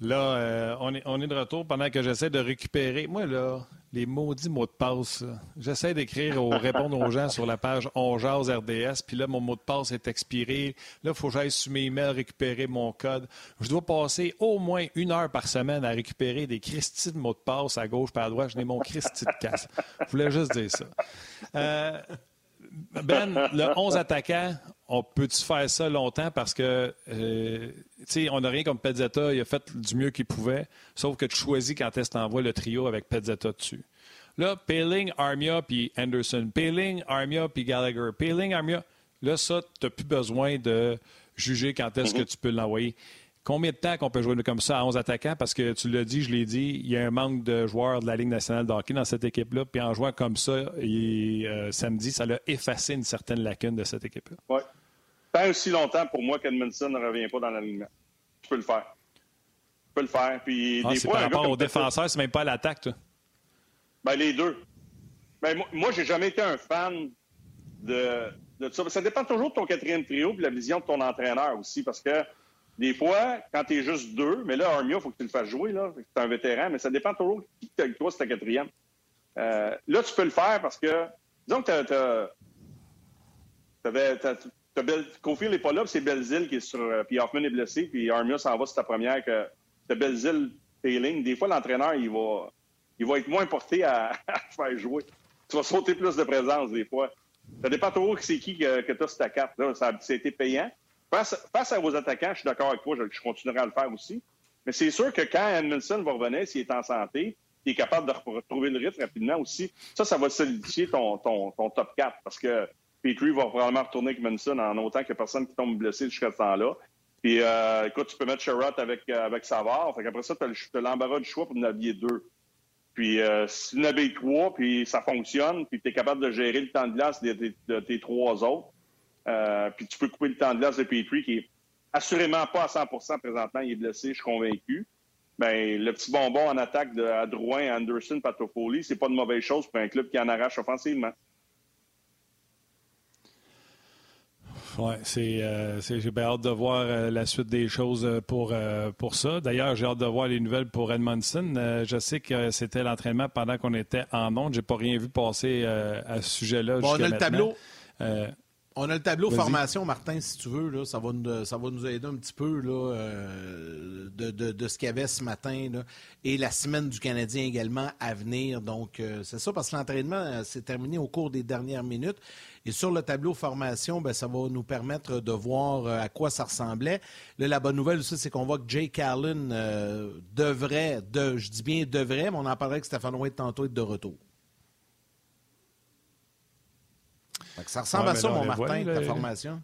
Là, euh, on, est, on est de retour pendant que j'essaie de récupérer. Moi, là, les maudits mots de passe, j'essaie d'écrire ou répondre aux gens sur la page On RDS, puis là, mon mot de passe est expiré. Là, il faut que j'aille sur mes emails récupérer mon code. Je dois passer au moins une heure par semaine à récupérer des Christy de mots de passe à gauche par à droite. Je n'ai mon Christy de casse. Je voulais juste dire ça. Euh, ben, le 11 attaquant, on peut-tu faire ça longtemps? Parce que, euh, tu sais, on n'a rien comme Pezzetta, il a fait du mieux qu'il pouvait, sauf que tu choisis quand est-ce que le trio avec Pezzetta dessus. Là, Paling, Armia puis Anderson. Paling, Armia puis Gallagher. Paling, Armia. Là, ça, tu n'as plus besoin de juger quand est-ce que mm-hmm. tu peux l'envoyer. Combien de temps qu'on peut jouer comme ça à 11 attaquants? Parce que tu l'as dit, je l'ai dit, il y a un manque de joueurs de la Ligue nationale de hockey dans cette équipe-là. Puis en jouant comme ça, euh, samedi, ça l'a effacé une certaine lacune de cette équipe-là. Oui. Tant aussi longtemps pour moi qu'Edmondson ne revient pas dans l'alignement. Tu peux le faire. Tu peux le faire. Puis, ah, par rapport aux défenseurs, c'est même pas à l'attaque, toi. Ben, les deux. Ben, moi, moi j'ai jamais été un fan de, de ça. Ça dépend toujours de ton quatrième trio et de la vision de ton entraîneur aussi. Parce que des fois, quand tu es juste deux, mais là, Armia, il faut que tu le fasses jouer. Là. C'est un vétéran, mais ça dépend toujours qui avec toi, c'est ta quatrième. Euh, là, tu peux le faire parce que, disons que tu avais. Cofield n'est pas là, c'est Belzil qui est sur. Euh, puis Hoffman est blessé, puis Armia s'en va sur ta première que t'as Belzil Payling. Des fois, l'entraîneur, il va, il va être moins porté à, faire jouer. Tu vas sauter plus de présence des fois. Ça dépend toujours c'est qui que, que tu as sur ta carte. Ça, a été payant. Face, à vos attaquants, je suis d'accord avec toi, je, continuerai à le faire aussi. Mais c'est sûr que quand Edmondson va revenir, s'il est en santé, il est capable de retrouver le rythme rapidement aussi, ça, ça va solidifier ton, ton, ton top 4 parce que Petrie va probablement retourner avec Edmondson en autant que personne qui tombe blessé jusqu'à ce temps-là. Puis, euh, écoute, tu peux mettre Sherrod avec, euh, avec Savard. Fait qu'après ça, tu as l'embarras du choix pour en habiller deux. Puis, euh, si tu en habilles trois, puis ça fonctionne, puis tu es capable de gérer le temps de glace de tes trois autres, puis tu peux couper le temps de glace de Petrie, qui est assurément pas à 100% présentement. Il est blessé, je suis convaincu. Ben, le petit bonbon en attaque de à Drouin, Anderson, Patofoli, c'est pas une mauvaise chose pour un club qui en arrache offensivement. Oui, euh, c'est, j'ai bien hâte de voir euh, la suite des choses pour, pour ça. D'ailleurs, j'ai hâte de voir les nouvelles pour Edmondson. je sais que c'était l'entraînement pendant qu'on était en onde. J'ai pas rien vu passer à ce sujet-là. Bon, on a le tableau. On a le tableau formation, Martin, si tu veux. Là, ça, va nous, ça va nous aider un petit peu là, euh, de, de, ce qu'il y avait ce matin. Là, et la semaine du Canadien également à venir. Donc, euh, c'est ça, parce que l'entraînement euh, s'est terminé au cours des dernières minutes. Et sur le tableau formation, ben, ça va nous permettre de voir à quoi ça ressemblait. Là, la bonne nouvelle aussi, c'est qu'on voit que Jake Allen devrait, de, je dis bien devrait, mais on en parlerait que Stéphane White tantôt être de retour. ça ressemble à ça, mon Martin, ta formation.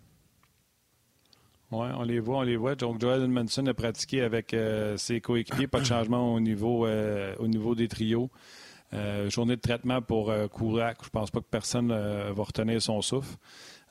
Oui, on les voit, on les voit. Donc, Joel Manson a pratiqué avec euh, ses coéquipiers, pas de changement au niveau, euh, au niveau des trios. Euh, journée de traitement pour Kourak. Je pense pas que personne va retenir son souffle.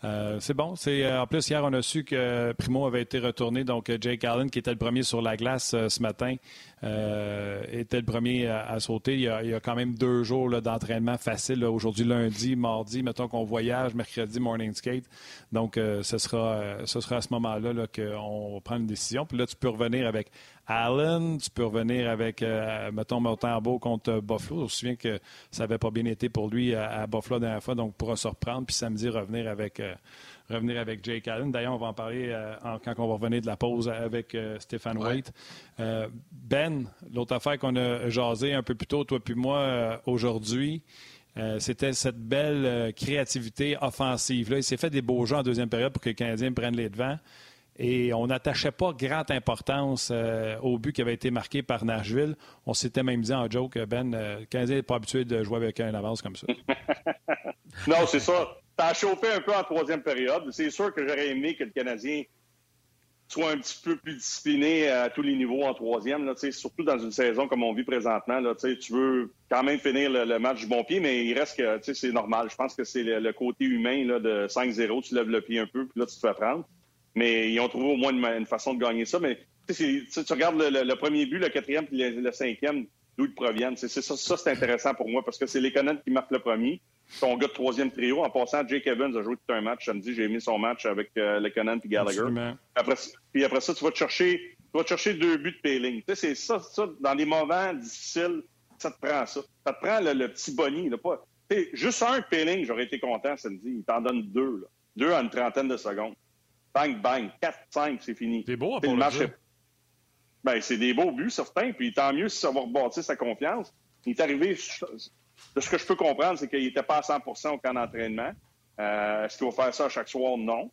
Euh, c'est bon. C'est euh, en plus hier on a su que Primo avait été retourné, donc euh, Jake Allen qui était le premier sur la glace ce matin était le premier à, sauter. Il y, a, quand même deux jours d'entraînement facile. Aujourd'hui lundi, mardi, mettons qu'on voyage, mercredi morning skate. Donc ce sera ce sera à ce moment-là -là, qu'on prend une décision. Puis là tu peux revenir avec Allen, tu peux revenir avec, mettons, Montembeau contre Buffalo. Je me souviens que ça n'avait pas bien été pour lui à, Buffalo la dernière fois, donc pourra se reprendre, puis samedi revenir avec, euh, revenir avec Jake Allen. D'ailleurs, on va en parler euh, quand on va revenir de la pause avec euh, Stéphane White. ben, l'autre affaire qu'on a jasé un peu plus tôt, toi puis moi, aujourd'hui, c'était cette belle créativité offensive. Là, il s'est fait des beaux jeux en deuxième période pour que les Canadiens prennent les devants. Et on n'attachait pas grande importance au but qui avait été marqué par Nashville. On s'était même dit en joke, Ben, le Canadien n'est pas habitué de jouer avec un avance comme ça. non, c'est ça a chauffé un peu en troisième période. C'est sûr que j'aurais aimé que le Canadien soit un petit peu plus discipliné à tous les niveaux en troisième, là, surtout dans une saison comme on vit présentement. Là, tu veux quand même finir le, match du bon pied, mais il reste que c'est normal. Je pense que c'est le, côté humain de 5-0, tu lèves le pied un peu, puis là, tu te fais prendre. Mais ils ont trouvé au moins une, façon de gagner ça. Mais tu regardes le, premier but, le quatrième, puis le, cinquième, d'où ils proviennent. C'est, ça, ça c'est intéressant pour moi parce que c'est les Canadiens qui marquent le premier son gars de troisième trio. En passant, Jake Evans a joué tout un match samedi. J'ai mis son match avec euh, Lekonen et Gallagher. Après, puis après ça, tu vas te chercher Tu vas chercher deux buts de Péling. Tu sais, c'est ça, ça, dans les moments difficiles, ça te prend ça. Ça te prend le, petit Bonnie. Là, pas, juste un Péling, j'aurais été content samedi. Il t'en donne deux. Là. Deux en une trentaine de secondes. Bang, bang. 4-5, c'est fini. C'est beau, pour le match. Ben, c'est des beaux buts, certains. Puis tant mieux si ça va rebâtir sa confiance. Il est arrivé, de ce que je peux comprendre, c'est qu'il n'était pas à 100% au camp d'entraînement. Euh, Est-ce qu'il va faire ça à chaque soir? Non.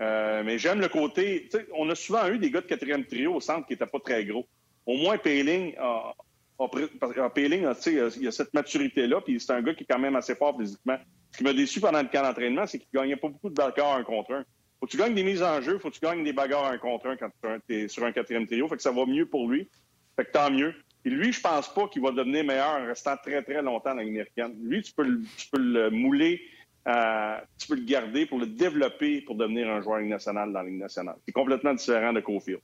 Euh, mais j'aime le côté. On a souvent eu des gars de quatrième trio au centre qui n'étaient pas très gros. Au moins, Payling a, a, Payling a, il a cette maturité-là, puis c'est un gars qui est quand même assez fort physiquement. Ce qui m'a déçu pendant le camp d'entraînement, c'est qu'il ne gagnait pas beaucoup de bagarres un contre un. Faut que tu gagnes des mises en jeu, faut que tu gagnes des bagarres un contre un quand tu es sur un quatrième trio. Fait que ça va mieux pour lui. Fait que tant mieux. Et lui, je pense pas qu'il va devenir meilleur en restant très, très longtemps dans l'américaine. Lui, tu peux, le, mouler, euh, tu peux le garder pour le développer pour devenir un joueur national dans la Ligue nationale. C'est complètement différent de Cofield.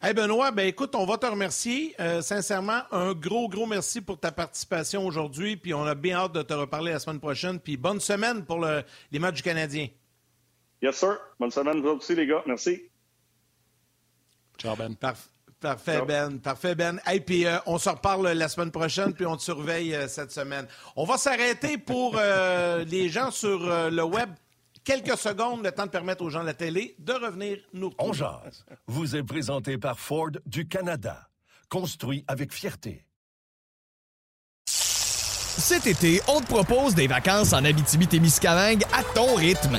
Hey Benoît, ben écoute, on va te remercier. Euh, sincèrement, un gros, gros merci pour ta participation aujourd'hui. Puis on a bien hâte de te reparler la semaine prochaine. Puis bonne semaine pour les matchs du Canadien. Yes, sir. Bonne semaine, vous aussi, les gars. Merci. Ciao, Ben. Parfait, Ben. Parfait, Ben. Et puis euh, on se reparle la semaine prochaine, puis on te surveille euh, cette semaine. On va s'arrêter pour les gens sur le web quelques secondes, le temps de permettre aux gens de la télé de revenir nous On vous est présenté par Ford du Canada. Construit avec fierté. Cet été, on te propose des vacances en Abitibi-Témiscamingue à ton rythme.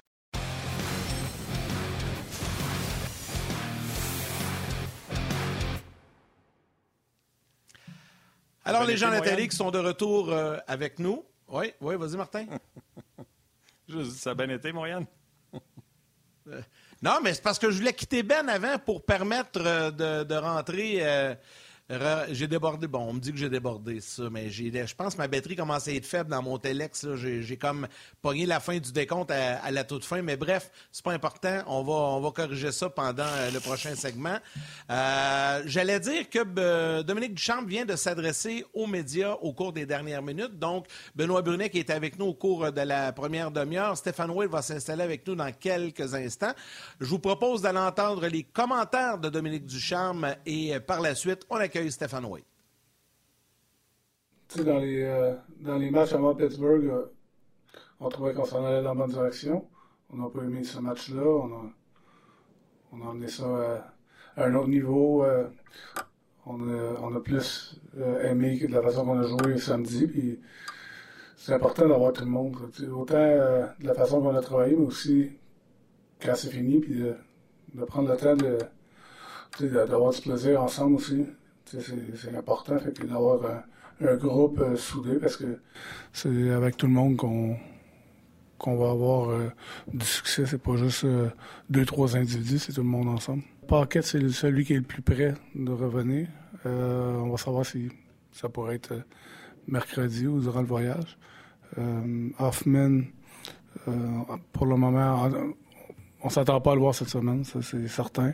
Alors, les gens télé qui sont de retour euh, avec nous. Oui, oui, vas-y, Martin. ça a bien été, Moyenne. Euh, non, mais c'est parce que je voulais quitter Ben avant pour permettre euh, de, rentrer. J'ai débordé. Bon, on me dit que j'ai débordé ça, mais je pense que ma batterie commence à être faible dans mon Telex. J'ai comme pogné la fin du décompte à, la toute fin. Mais bref, c'est pas important. On va, on va corriger ça pendant euh, le prochain segment. Euh, j'allais dire que euh, Dominique Duchamp vient de s'adresser aux médias au cours des dernières minutes. Donc, Benoît Brunet qui est avec nous au cours de la première demi-heure. Stéphane Will va s'installer avec nous dans quelques instants. Je vous propose d'aller entendre les commentaires de Dominique Duchamp et par la suite, on accueille Stéphane White. Dans les, euh, dans les matchs avant Pittsburgh, euh, on trouvait qu'on s'en allait dans la bonne direction. On n'a pas aimé ce match-là. On a, on a emmené ça euh, à, un autre niveau. On a, on, a, plus aimé que de la façon qu'on a joué samedi. c'est important d'avoir tout le monde. Autant de la façon qu'on a travaillé, mais aussi quand c'est fini, puis de, de, prendre le temps de d'avoir du plaisir ensemble aussi c'est important d'avoir un, groupe euh, soudé parce que c'est avec tout le monde qu'on qu'on va avoir euh, du succès. C'est pas juste euh, deux, trois individus, c'est tout le monde ensemble. Paquette, c'est celui qui est le plus près de revenir. on va savoir si ça pourrait être mercredi ou durant le voyage. Hoffman, pour le moment, on, s'attend pas à le voir cette semaine, ça c'est certain.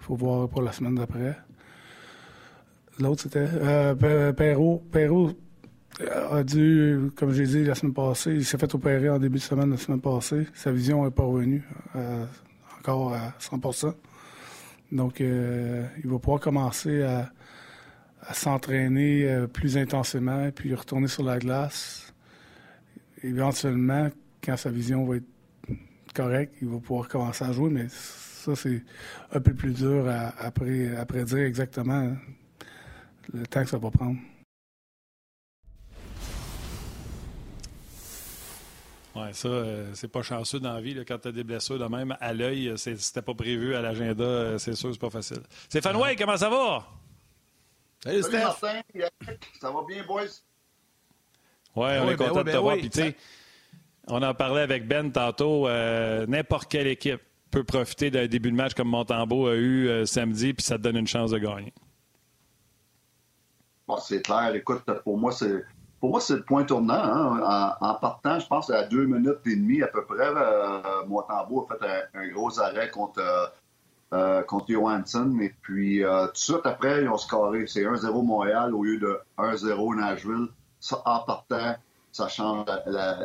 Il faut voir pour la semaine d'après. L'autre, c'était euh, Perrault. Perrault a dû, comme j'ai dit la semaine passée, il s'est fait opérer en début de semaine la semaine passée. Sa vision n'est pas revenue euh, encore à 100% Donc, euh, il va pouvoir commencer à, s'entraîner euh, plus intensément, puis retourner sur la glace. Éventuellement, quand sa vision va être correcte, il va pouvoir commencer à jouer, mais ça, c'est un peu plus dur à prédire exactement le temps que ça va prendre. Oui, ça, euh, c'est pas chanceux dans la vie. quand tu as des blessures de même à l'œil, euh, c'était pas prévu à l'agenda, euh, c'est sûr, c'est pas facile. Stéphane Way, comment ça va? Salut, Salut Martin, ça va bien, boys? Oui, on est ben content de te ben voir. on en parlait avec Ben tantôt. N'importe quelle équipe peut profiter d'un début de match comme Montembeau a eu samedi, puis ça te donne une chance de gagner. C'est clair. Écoute, pour moi, c'est pour moi, c'est le point tournant. Hein. En, partant, je pense à deux minutes et demie à peu près, euh, a fait un, gros arrêt contre, euh, euh, contre Johansson. Et puis, tout de suite après, ils ont scoré. C'est 1-0 Montréal au lieu de 1-0 Nashville. Ça, en partant, ça change la,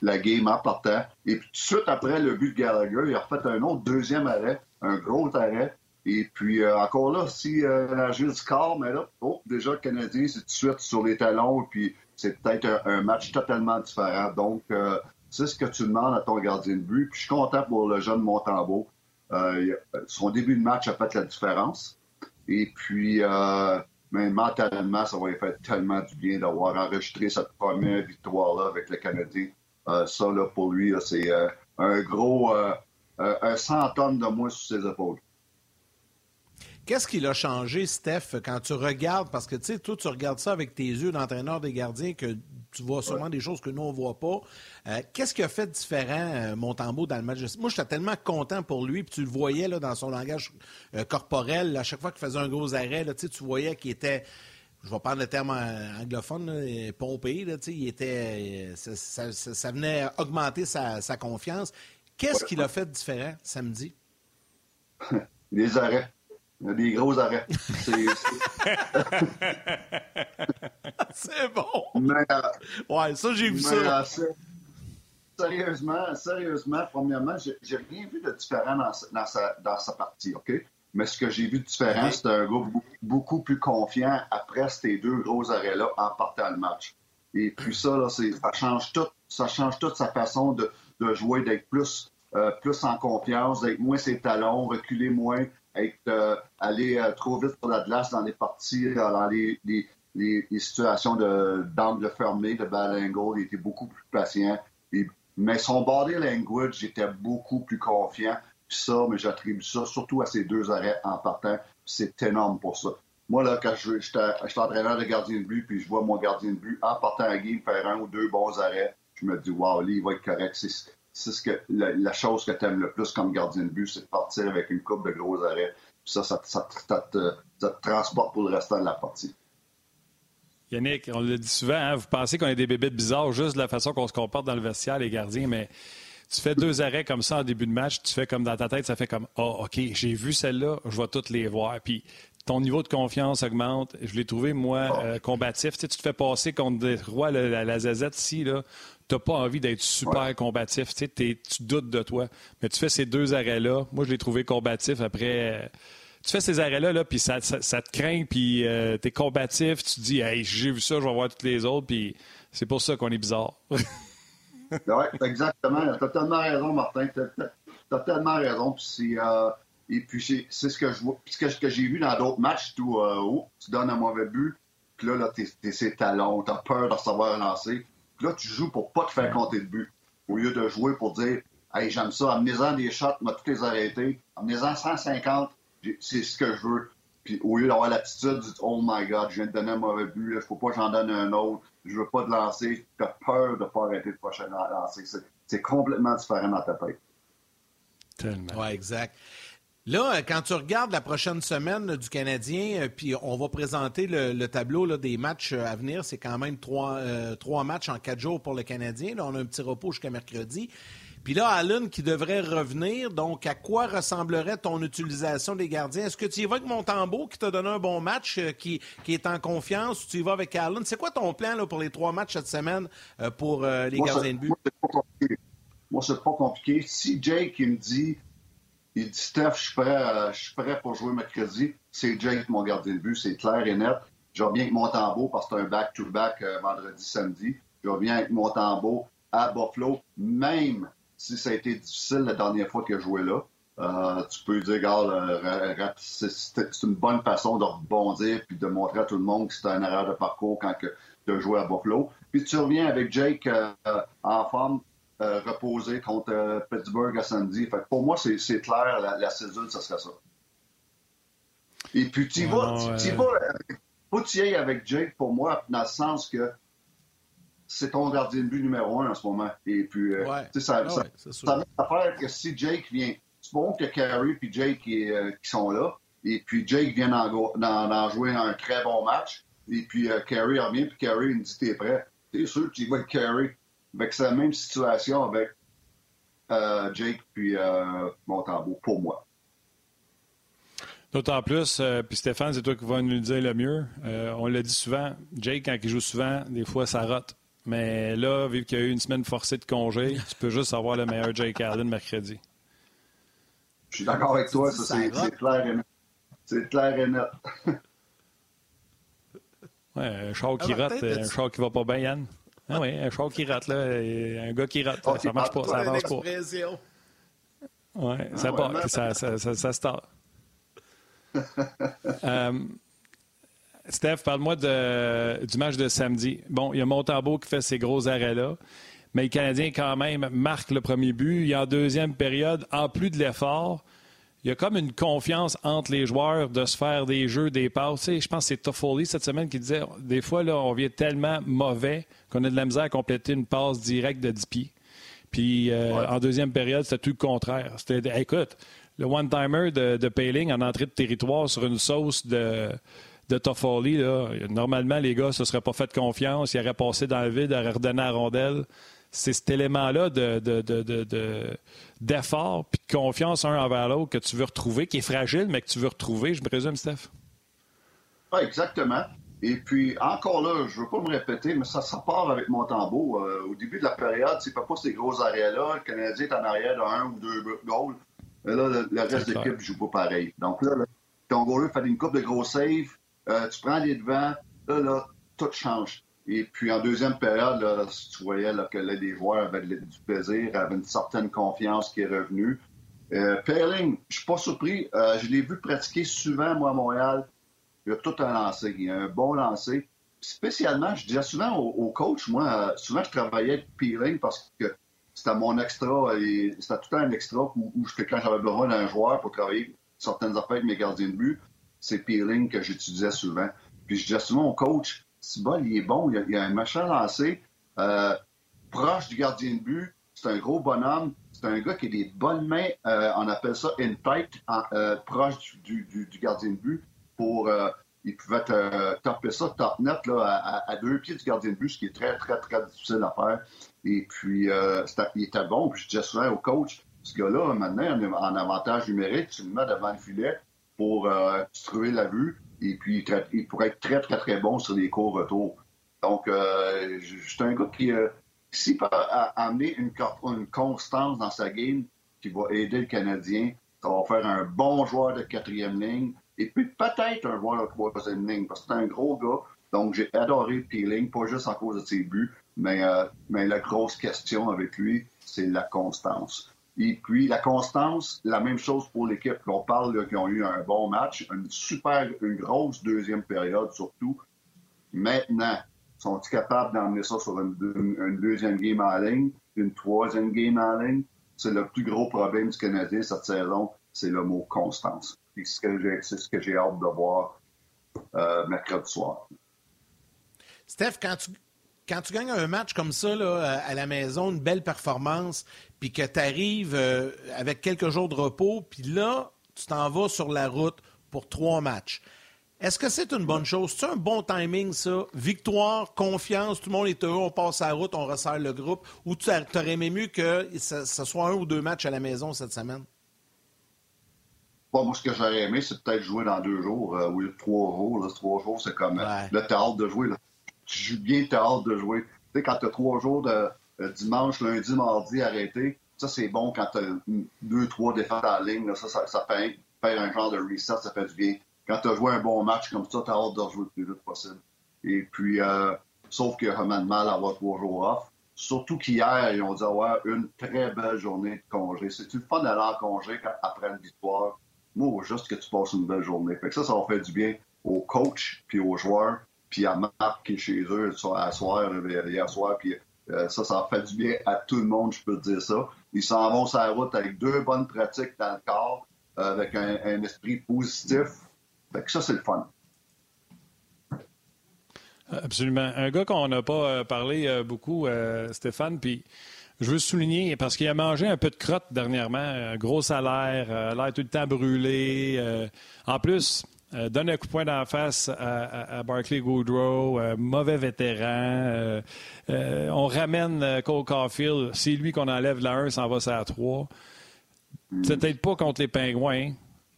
la, game en partant. Et puis, tout de suite après le but de Gallagher, il a refait un autre deuxième arrêt, un gros arrêt. Et puis, euh, encore là, si euh, la Gilles score, mais là, oh, déjà, le Canadien, c'est tout de suite sur les talons, et puis c'est peut-être un, match totalement différent. Donc, euh, c'est ce que tu demandes à ton gardien de but. Puis, je suis content pour le jeune Montembeau. son début de match a fait la différence. Et puis, mais mentalement, ça va lui faire tellement du bien d'avoir enregistré cette première victoire-là avec le Canadien. ça, là, pour lui, c'est un gros, un 100 tonnes de moins sur ses épaules. Qu'est-ce qui l'a changé, Steph, quand tu regardes, parce que tu sais, toi, tu regardes ça avec tes yeux d'entraîneur des gardiens, que tu vois sûrement des choses que nous, on ne voit pas. Euh, qu'est-ce qui a fait différent, euh, Montembeau, dans le match? Moi, j'étais tellement content pour lui, puis tu le voyais là, dans son langage euh, corporel, à chaque fois qu'il faisait un gros arrêt, là, tu voyais qu'il était je vais prendre le terme anglophone, là, pompé, là, il était, ça, venait augmenter sa, confiance. Qu'est-ce qui l'a fait différent samedi? Les arrêts. Il y a des gros arrêts. C'est bon. Mais, euh, ouais, ça, j'ai vu ça. Euh, sérieusement, sérieusement, premièrement, j'ai rien vu de différent dans, dans, sa, dans sa partie, OK? Mais ce que j'ai vu de différent, c'est un gars beaucoup, plus confiant après ces deux gros arrêts-là en partant le match. Et puis ça, là, ça change tout, ça change toute sa façon de, de jouer, d'être plus, euh, plus en confiance, d'être moins ses talons, reculer moins, être, euh, aller euh, trop vite sur la glace dans les parties, euh, dans les, situations d'angle fermé, de bad angle. Il était beaucoup plus patient. mais son body language était beaucoup plus confiant. Puis ça, mais j'attribue ça surtout à ces deux arrêts en partant. C'est énorme pour ça. Moi, là, quand je suis entraîneur de gardien de but, puis je vois mon gardien de but en partant à game faire un ou deux bons arrêts, je me dis, wow, lui, il va être correct c'est ce que la, chose que tu aimes le plus comme gardien de but, c'est de partir avec une coupe de gros arrêts. Puis ça, ça, te, transporte pour le restant de la partie. Yannick, on le dit souvent, hein, vous pensez qu'on est des bébés bizarres juste de la façon qu'on se comporte dans le vestiaire, les gardiens, mais tu fais deux arrêts comme ça en début de match, tu fais comme dans ta tête, ça fait comme oh, OK, j'ai vu celle-là, je vais toutes les voir. Puis ton niveau de confiance augmente. Je l'ai trouvé, moi, euh, combatif. Tu, sais, tu te fais passer contre des rois, la, la, ZZ ici, là n'as pas envie d'être super combatif. Tu, sais, tu doutes de toi. Mais tu fais ces deux arrêts-là. Moi, je l'ai trouvé combatif après. Euh, tu fais ces arrêts-là, là, puis ça, te craint, puis euh, tu es combatif. Tu te dis, hey, j'ai vu ça, je vais voir toutes les autres, puis c'est pour ça qu'on est bizarre. oui, exactement. Tu as tellement raison, Martin. Tu as, tellement raison. Puis euh, et puis, c'est ce que je vois. ce que, j'ai vu dans d'autres matchs, tu, tu donnes un mauvais but, puis là, là tu es, ses talons, tu as peur de recevoir un lancer là, tu joues pour pas te faire compter de but. Au lieu de jouer pour dire Hey, j'aime ça, amenez-en des shots, m'a tous les arrêtés. Amenez-en 150, c'est ce que je veux. Puis au lieu d'avoir l'attitude du Oh my God, je viens de donner un mauvais but, il faut pas que j'en donne un autre, je veux pas te lancer, tu as peur de pas arrêter le prochain lancer. C'est complètement différent dans ta tête. Tellement. Oui, exact. Là, quand tu regardes la prochaine semaine du Canadien, euh, puis on va présenter le, tableau des matchs euh, à venir, c'est quand même euh, trois, matchs en quatre jours pour le Canadien. Là, on a un petit repos jusqu'à mercredi. Puis là, Allen qui devrait revenir, donc à quoi ressemblerait ton utilisation des gardiens? Est-ce que tu y vas avec Montembeau qui t'a donné un bon match, qui, est en confiance, ou tu y vas avec Allen? C'est quoi ton plan là, pour les trois matchs cette semaine pour les gardiens de but? Moi, c'est pas compliqué. Si Jake me dit il dit Steph, je suis prêt, je suis prêt pour jouer mercredi. C'est Jake, mon gardien de but, c'est clair et net. Je reviens avec mon tambour parce que c'est un back-to-back euh, vendredi, samedi. Je reviens avec mon tambour à Buffalo, même si ça a été difficile la dernière fois que je jouais là. Euh, tu peux dire, regarde, c'est une bonne façon de rebondir puis de montrer à tout le monde que c'est un erreur de parcours quand tu as joué à Buffalo. Puis tu reviens avec Jake euh, en forme, euh, reposer contre euh, Pittsburgh à samedi. pour moi, c'est clair, la, la césure, ça serait ça. Et puis, tu vas, tu vas, faut que tu y avec Jake pour moi, dans le sens que c'est ton gardien de but numéro un en ce moment. Et puis, euh, ça, ah ça, ça, ça faire que si Jake vient, c'est bon que Carrie et Jake qui, sont là, Et puis Jake vient d'en jouer un très bon match. Et puis euh, Carey revient, puis Carey me dit T'es prêt? T'es sûr que tu vas être C'est la même situation avec euh, Jake puis euh, Montembeau, pour moi. D'autant plus, euh, puis Stéphane, c'est toi qui vas nous le dire le mieux. Euh, on l'a dit souvent, Jake, quand il joue souvent, des fois, ça rote. Mais là, vu qu'il y a eu une semaine forcée de congé, tu peux juste avoir le meilleur Jake Allen mercredi. Je suis d'accord avec toi, ça, c'est clair et net. C'est clair et net. ouais, un char qui ah, rate, un char qui va pas bien, Yann. Ah oui, un char qui rate, là, un gars qui rate, ça marche pas, ça avance pas. Oui, ça ah, part, ça, ça, ça, ça euh, Steph, parle-moi du match de samedi. Bon, il y a Montembeau qui fait ces gros arrêts-là, mais le Canadien, quand même, marque le premier but. Il y a en deuxième période, en plus de l'effort, il y a comme une confiance entre les joueurs de se faire des jeux, des passes. je pense que c'est Toffoli cette semaine qui disait des fois, là, on vient tellement mauvais qu'on a de la misère à compléter une passe directe de 10 pieds. Puis euh, en deuxième période, c'était tout le contraire. C'était, écoute, le one-timer de, de Payling en entrée de territoire sur une sauce de, de Toffoli, là, normalement, les gars ne se seraient pas fait confiance. Ils auraient passé dans le vide, auraient redonné à la rondelle. C'est cet élément-là de, d'effort puis de confiance un envers l'autre que tu veux retrouver, qui est fragile, mais que tu veux retrouver, je présume, Steph? Oui, exactement. Et puis, encore là, je ne veux pas me répéter, mais ça, ça part avec mon tambour. Euh, au début de la période, c'est pas pas ces gros arrêts-là. Le Canadien est en arrière d'un ou deux goals. Là, le, reste de l'équipe ne joue pas pareil. Donc là, ton goaler fait une coupe de gros saves, euh, tu prends les devants, là, là, tout change. Et puis en deuxième période, tu voyais là, que les joueurs avaient du plaisir, avaient une certaine confiance qui est revenue. Euh, Perling, je suis pas surpris. Euh, je l'ai vu pratiquer souvent, moi, à Montréal. Il a tout un lancé. Il a un bon lancé. Spécialement, je disais souvent au, coach, moi, euh, souvent je travaillais avec Peeling parce que c'était mon extra, c'était tout un extra où, quand j'avais besoin d'un joueur pour travailler certaines affaires avec mes gardiens de but, c'est Peeling que j'utilisais souvent. Puis je disais souvent au coach, si bol, il est bon, il a, a un machin lancé, euh, proche du gardien de but, c'est un gros bonhomme, c'est un gars qui a des bonnes mains, euh, on appelle ça in tight, euh, proche du, gardien de but, pour il pouvait taper ça top net là, à, deux pieds du gardien de but, ce qui est très, très, très difficile à faire. Et puis, il était bon. Puis je disais souvent au coach, ce gars-là, maintenant, en avantage numérique, tu le mets devant le filet pour euh, trouver la vue. Et puis, il pourrait être très, très, très bon sur les courts retours. Donc, euh, c'est un gars qui, euh, s'il peut amener une, une, constance dans sa game qui va aider le Canadien, ça va faire un bon joueur de quatrième ligne, et puis peut-être un joueur de troisième ligne, parce que c'est un gros gars. Donc j'ai adoré Peeling, pas juste à cause de ses buts, mais, euh, mais la grosse question avec lui, c'est la constance. Et puis la constance, la même chose pour l'équipe. On parle qui ont eu un bon match, une super, une grosse deuxième période surtout. Maintenant, sont-ils capables d'emmener ça sur une, deuxième game en ligne, une troisième game en ligne? C'est le plus gros problème du Canadien cette saison, c'est le mot constance c'est ce que j'ai hâte de voir euh, mercredi soir. Steph, quand tu, quand tu gagnes un match comme ça là, à la maison, une belle performance, puis que tu arrives euh, avec quelques jours de repos, puis là, tu t'en vas sur la route pour trois matchs. Est-ce que c'est une bonne chose? C'est un bon timing, ça? Victoire, confiance, tout le monde est heureux, on passe la route, on resserre le groupe. Ou tu aurais aimé mieux que ce soit un ou deux matchs à la maison cette semaine? moi, ce que j'aurais aimé, c'est peut-être jouer dans deux jours euh, ou trois jours. trois jours, c'est comme le le hâte de jouer. Là. Tu joues bien, t'as hâte de jouer. Tu sais, quand t'as trois jours de euh, dimanche, lundi, mardi arrêté, ça, c'est bon quand t'as deux, trois défaites en ligne. ça, ça, fait faire un genre de reset, ça fait du bien. Quand t'as joué un bon match comme ça, t'as hâte de rejouer le plus vite possible. Et puis, euh, sauf vraiment de mal avoir trois jours off. Surtout qu'hier, ils ont dit avoir une très belle journée de congé. C'est une fun d'aller en congé après une victoire moi, juste que tu passes une belle journée. Fait que ça, ça va faire du bien aux coachs, puis aux joueurs, puis à Marc qui est chez eux à soir, hier soir, euh, ça, ça fait du bien à tout le monde, je peux te dire ça. Ils s'en vont sur la route avec deux bonnes pratiques dans le corps, euh, avec un, esprit positif. Fait que ça, c'est le fun. Absolument. Un gars qu'on n'a pas euh, parlé beaucoup, Stéphane, puis je veux souligner, parce qu'il a mangé un peu de crotte dernièrement, gros salaire, euh, l'air tout le temps brûlé. Euh, en plus, euh, donne un coup de poing la face à, Barclay Goodrow, mauvais vétéran. on ramène Cole Caulfield. C'est lui qu'on enlève la 1, ça va à 3. Peut-être pas contre les Pingouins,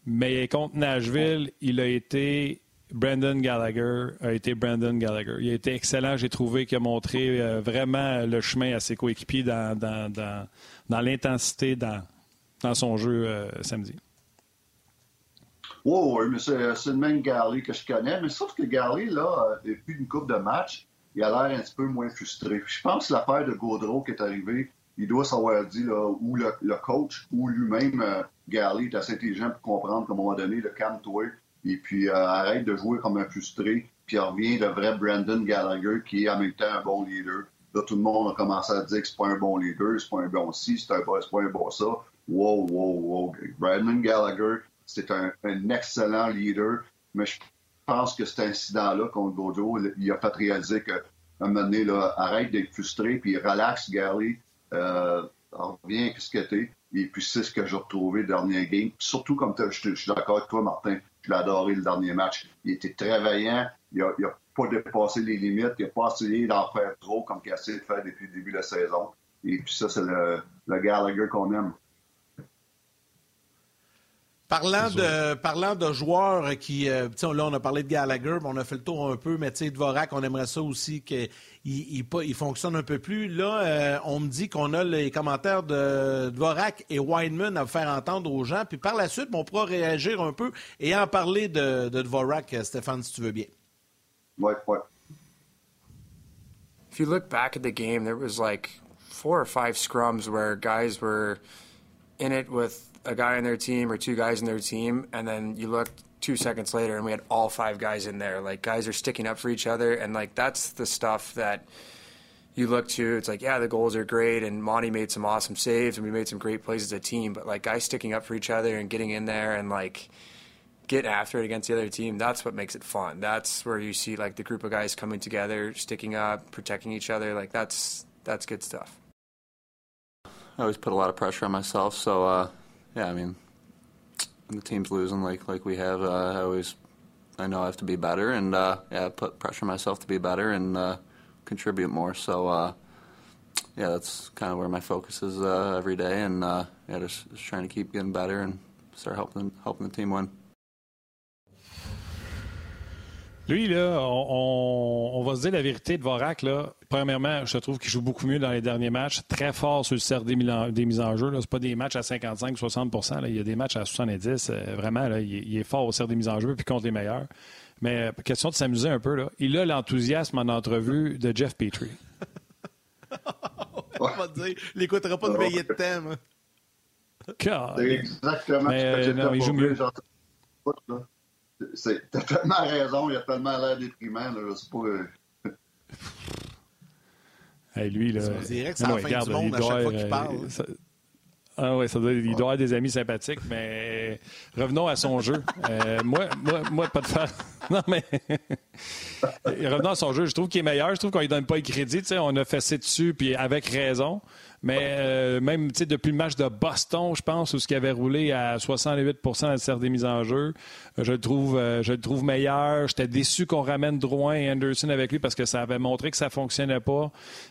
mais contre Nashville, il a été Brandon Gallagher a été Brandon Gallagher. Il a été excellent, j'ai trouvé, qu'il a montré euh, vraiment le chemin à ses coéquipiers dans, dans, dans, dans l'intensité dans, dans son jeu euh, samedi. Oui, mais c'est, le même Galley que je connais. Mais sauf que Galley, là, depuis une coupe de match, il a l'air un petit peu moins frustré. Je pense que l'affaire de Gaudreau qui est arrivée, il doit savoir dit, là, ou le, coach ou lui-même, euh, Galley, est assez intelligent pour comprendre qu'à un moment donné, le calme-toi et puis, euh, arrête de jouer comme un frustré. Puis, revient le vrai Brandon Gallagher, qui est en même temps un bon leader. Là, tout le monde a commencé à dire que c'est pas un bon leader, c'est pas un bon ci, c'est pas un bon ça. Wow, wow, wow. Brandon Gallagher, c'est un, excellent leader, mais je pense que cet incident-là contre Gojo, il a fait réaliser que un moment donné, là, arrête d'être frustré, puis relax, Gary, euh, reviens avec ce que t'es? Et puis, c'est ce que j'ai retrouvé le dernier game. Surtout comme je, je suis d'accord avec toi, Martin. Je l'ai adoré le dernier match. Il était très vaillant. Il n'a pas dépassé les limites. Il n'a pas essayé d'en faire trop comme il a essayé de faire depuis le début de la saison. Et puis ça, c'est le, le Gallagher qu'on aime. Parlant de, parlant de joueurs qui. Euh, là, on a parlé de Gallagher, mais on a fait le tour un peu, mais tu sais, Dvorak, on aimerait ça aussi qu'il il, il, fonctionne un peu plus. Là, euh, on me dit qu'on a les commentaires de Dvorak et Weinman à faire entendre aux gens. Puis par la suite, on pourra réagir un peu et en parler de, de Dvorak, Stéphane, si tu veux bien. Ouais, ouais. If you look back at the game, there was like four or five scrums where guys were in it with a guy on their team or two guys in their team, and then you look two seconds later and we had all five guys in there. Like guys are sticking up for each other, and like that's the stuff that you look to. It's like yeah, the goals are great, and Monty made some awesome saves, and we made some great plays as a team. But like guys sticking up for each other and getting in there and like get after it against the other team, that's what makes it fun. That's where you see like the group of guys coming together, sticking up, protecting each other. Like that's that's good stuff. I always put a lot of pressure on myself, so uh, yeah, I mean, the team's losing like like we have. Uh, I always, I know I have to be better, and uh, yeah, put pressure myself to be better and uh, contribute more. So uh, yeah, that's kind of where my focus is uh, every day, and uh, yeah, just, just trying to keep getting better and start helping helping the team win. Lui, là, on, va se dire la vérité de Vorak. Là. Premièrement, je trouve qu'il joue beaucoup mieux dans les derniers matchs. Très fort sur le cercle des, mises en jeu. Ce pas des matchs à 55-60% Il y a des matchs à 70 euh, Vraiment, là, il, est fort au cercle des mises en jeu puis contre les meilleurs. Mais euh, question de s'amuser un peu, là, il a l'enthousiasme en entrevue de Jeff Petrie. on va dire, il n'écoutera pas de veillée de thème. C'est exactement Mais, ce que non, il joue mieux. T'as tellement raison, il a tellement l'air déprimant, là, je sais pas. Euh. Hey, lui, là. On dirait que c'est la fin du monde à chaque fois qu'il euh, parle. Ah oui, ça doit, il doit avoir des amis sympathiques, mais revenons à son jeu. Euh, moi, moi, moi, pas de faire. Non, mais revenons à son jeu. Je trouve qu'il est meilleur. Je trouve qu'on lui donne pas le crédit. on a fessé dessus, puis avec raison. Mais euh, même depuis le match de Boston, je pense, où ce qui avait roulé à 68% dans le cercle des mises en jeu, euh, je le trouve, euh, je le trouve meilleur. J'étais déçu qu'on ramène Drouin et Anderson avec lui parce que ça avait montré que ça fonctionnait pas.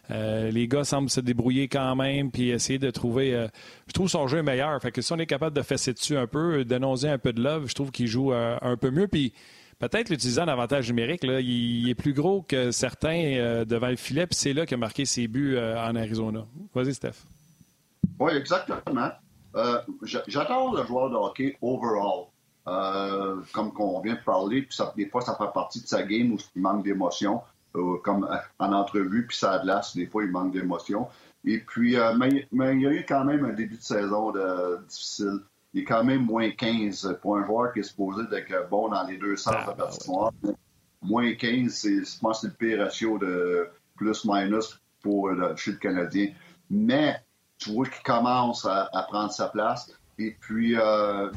les gars semblent se débrouiller quand même puis essayer de trouver. je trouve son jeu meilleur. Fait que si on est capable de fesser dessus un peu, d'annoncer un peu de love, je trouve qu'il joue un peu mieux. Puis peut-être l'utilisant en avantage numérique, il, est plus gros que certains euh, devant le filet, puis c'est là qu'il a marqué ses buts euh, en Arizona. Vas-y, Steph. Oui, exactement. Euh, j'adore le joueur de hockey overall. comme on vient de parler, puis des fois, ça fait partie de sa game où il manque d'émotion, comme en entrevue, puis ça glace, des fois, il manque d'émotion. Et puis, mais, il y a eu quand même un début de saison difficile il est quand même moins 15 pour un joueur qui est supposé être bon dans les deux sens ah, de patinoire. Moins 15, je pense que c'est le pire ratio de plus-minus pour chez le Canadien. Mais tu vois qu'il commence à, prendre sa place. Et puis, euh,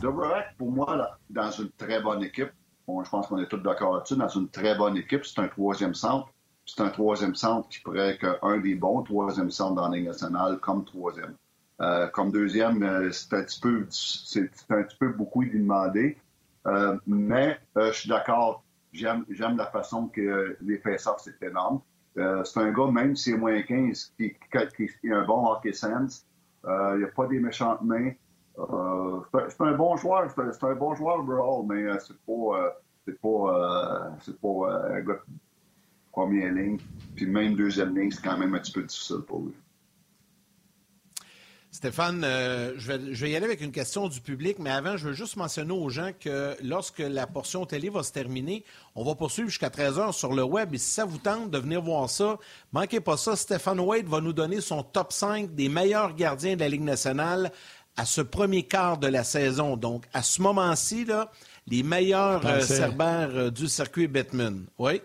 pour moi, dans une très bonne équipe, je pense qu'on est tous d'accord là-dessus, dans une très bonne équipe, c'est un troisième centre. c'est un troisième centre qui pourrait être un des bons troisième centres dans la Ligue nationale comme troisième. Euh, comme deuxième, euh, c'est un petit peu c'est un petit peu beaucoup lui demander. Euh, mais je suis d'accord, j'aime j'aime la façon que les face c'est énorme. c'est un gars, même s'il est moins 15, qui, qui, a un bon hockey sense. il n'y a pas des méchantes mains. c'est un bon joueur, c'est un bon joueur overall, mais c'est pas c'est pas c'est pas un gars de première ligne. Puis même deuxième ligne, c'est quand même un petit peu difficile pour lui. Stéphane, euh, je, vais, y aller avec une question du public, mais avant, je veux juste mentionner aux gens que lorsque la portion télé va se terminer, on va poursuivre jusqu'à 13 h sur le web. Et si ça vous tente de venir voir ça, manquez pas ça. Stéphane Wade va nous donner son top 5 des meilleurs gardiens de la Ligue nationale à ce premier quart de la saison. Donc, à ce moment-ci, les meilleurs euh, cerbères euh, du circuit Batman. Oui?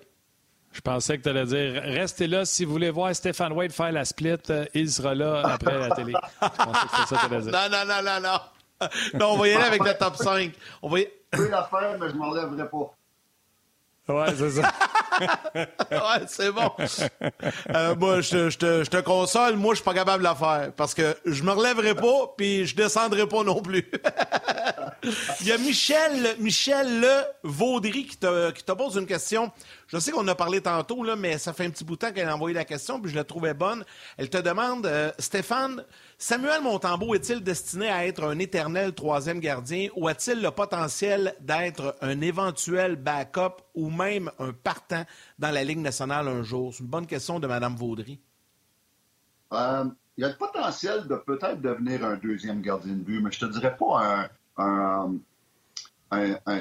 Je pensais que tu allais dire restez là si vous voulez voir Stéphane Wade faire la split, euh, il sera là après la télé. Je pensais que ça que dire. Non, non, non, non, non. Non, on va y aller avec le top 5. On va y... Je peux la faire, mais je m'en lèverai pas. Ouais, c'est ça. ouais, c'est bon. Euh, moi, je, te, je, te, console, moi, je suis pas capable de la faire parce que je me relèverai pas puis je descendrai pas non plus. Il y a Michel, Michel Le Vaudry qui te, qui te pose une question. Je sais qu'on a parlé tantôt, là, mais ça fait un petit bout de temps qu'elle a envoyé la question, puis je la trouvais bonne. Elle te demande, euh, Stéphane, Samuel Montembeau est-il destiné à être un éternel troisième gardien ou a-t-il le potentiel d'être un éventuel backup ou même un partant dans la Ligue nationale un jour? C'est une bonne question de Mme Vaudry. Euh, il y a le potentiel de peut-être devenir un deuxième gardien de but, mais je te dirais pas un,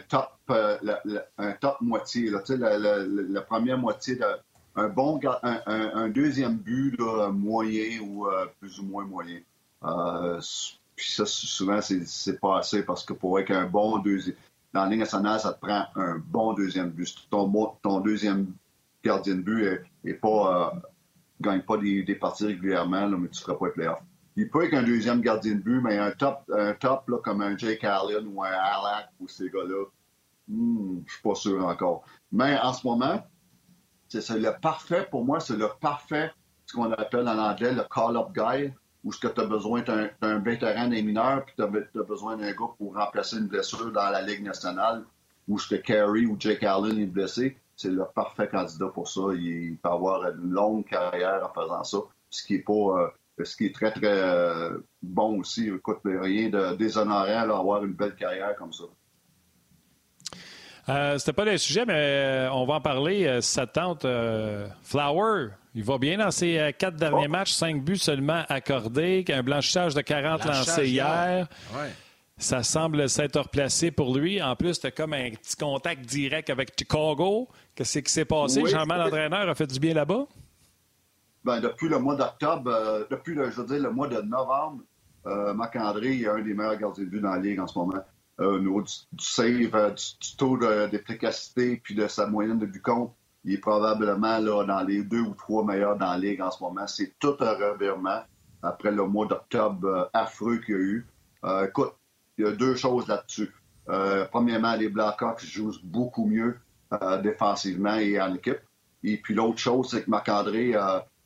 top, euh, un top moitié. La, première moitié de un bon un, deuxième but moyen ou euh, plus ou moins moyen. Euh, puis ça, souvent, c'est pas assez parce que pour être un bon deuxième. Dans la Ligue nationale, ça te prend un bon deuxième but. ton, ton deuxième gardien de but et, pas gagne pas des, parties régulièrement, mais tu ne feras pas les playoffs. Il peut être un deuxième gardien de but, mais un top, un top là, comme un Jake Allen ou un Alak ou ces gars-là, hmm, je suis pas sûr encore. Mais en ce moment, c'est le parfait, pour moi, c'est le parfait, ce qu'on appelle en anglais le call-up guy, où ce que tu as besoin d'un vétéran des mineurs, puis tu as, besoin d'un gars pour remplacer une blessure dans la Ligue nationale, où ce que Carey ou Jake Allen est blessé. C'est le parfait candidat pour ça. Il peut avoir une longue carrière en faisant ça, ce qui est pas... Euh, ce qui est très, très euh, bon aussi. Écoute, rien de déshonorant d'avoir une belle carrière comme ça. Euh, C'était pas le sujet, mais euh, on va en parler. Euh, sa tante Flower, il va bien dans ses quatre derniers oh. matchs, cinq buts seulement accordés, un blanchissage de 40 lancés hier. Ça semble s'être replacé pour lui. En plus, tu as comme un petit contact direct avec Chicago. Qu'est-ce qui s'est passé? Jean-Marc, l'entraîneur, a fait du bien là-bas? Ben, depuis le mois d'octobre, depuis le, je veux dire, le mois de novembre, Marc-André est un des meilleurs gardiens de but dans la Ligue en ce moment au niveau du, save, euh, du, taux d'efficacité puis de sa moyenne de compte, il est probablement là, dans les deux ou trois meilleurs dans la ligue en ce moment. C'est tout un revirement après le mois d'octobre euh, affreux qu'il y a eu. Euh, écoute, il y a deux choses là-dessus. premièrement, les Blackhawks jouent beaucoup mieux défensivement et en équipe. Et puis l'autre chose, c'est que Marc-André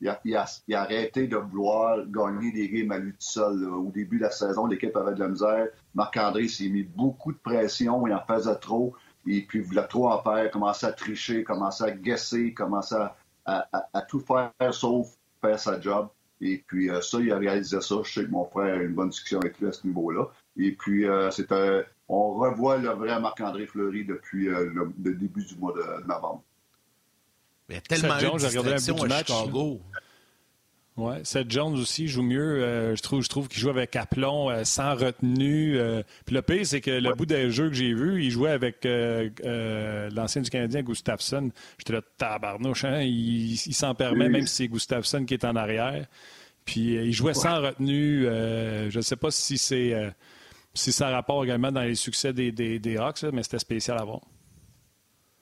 il a, arrêté de vouloir gagner des games à lui tout seul. Au début de la saison, l'équipe avait de la misère. Marc-André s'est mis beaucoup de pression, il en faisait trop. Et puis, il voulait trop en faire, commençait à tricher, commençait à guesser, commençait à, tout faire sauf faire sa job. Et puis, euh, ça, il a réalisé ça. Je sais que mon frère a une bonne discussion avec lui à ce niveau-là. Et puis, euh, c'est on revoit le vrai Marc-André Fleury depuis euh, le, début du mois de novembre. Il y a tellement Jones, de distractions à Chicago. Ouais, Seth Jones aussi joue mieux. Euh, je trouve, je trouve qu'il joue avec aplomb, euh, sans retenue. Euh. Puis le pire, c'est que le bout des jeux que j'ai vu, il jouait avec l'ancien du Canadien, Gustafsson. J'étais là, tabarnouche, hein? il, il s'en permet, même si c'est Gustafsson qui est en arrière. Puis il jouait sans retenue. je ne sais pas si c'est si ça rapporte également dans les succès des, des, des Hawks, mais c'était spécial à voir.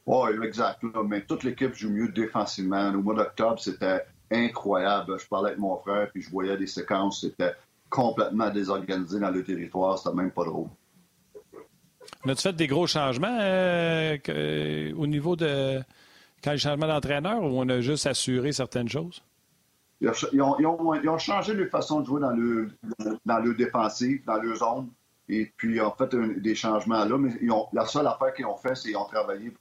Oui, exact. Mais toute l'équipe joue mieux défensivement. Au mois d'octobre, c'était incroyable. Je parlais avec mon frère, puis je voyais des séquences, c'était complètement désorganisé dans le territoire. C'était même pas drôle. On a-tu fait des gros changements euh, au niveau de quand le changement d'entraîneur ou on a juste assuré certaines choses? Ils ont, ils ont, ils ont changé leur façon de jouer dans le, dans le défensif, dans leur zone. Et puis, en fait, un, des changements là. Mais ils ont, la seule affaire qu'ils ont fait, c'est qu'ils ont travaillé pour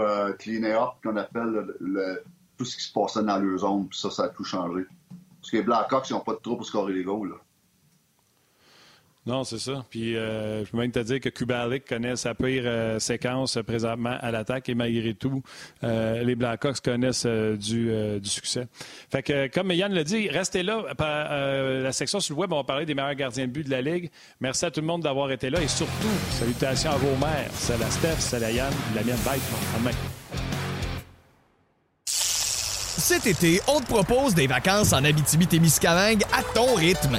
euh, cleaner up, qu'on appelle le, le, tout ce qui se passait dans leur zone. Puis ça, ça a tout changé. Parce que les Blackhawks, ils n'ont pas de trop pour scorer les. Là. Non, c'est ça. Puis euh, je peux même te dire que Kubalik connaît sa pire euh, séquence euh, présentement à l'attaque et malgré tout, euh, les Blackhawks connaissent du, succès. Fait que, comme Yann l'a dit, restez là. la section sur le web, on va parler des meilleurs gardiens de but de la Ligue. Merci à tout le monde d'avoir été là et surtout, salutations à vos mères. C'est la Steph, c'est la Yann, la mienne bye. Amen. Cet été, on te propose des vacances en Abitibi-Témiscamingue à ton rythme.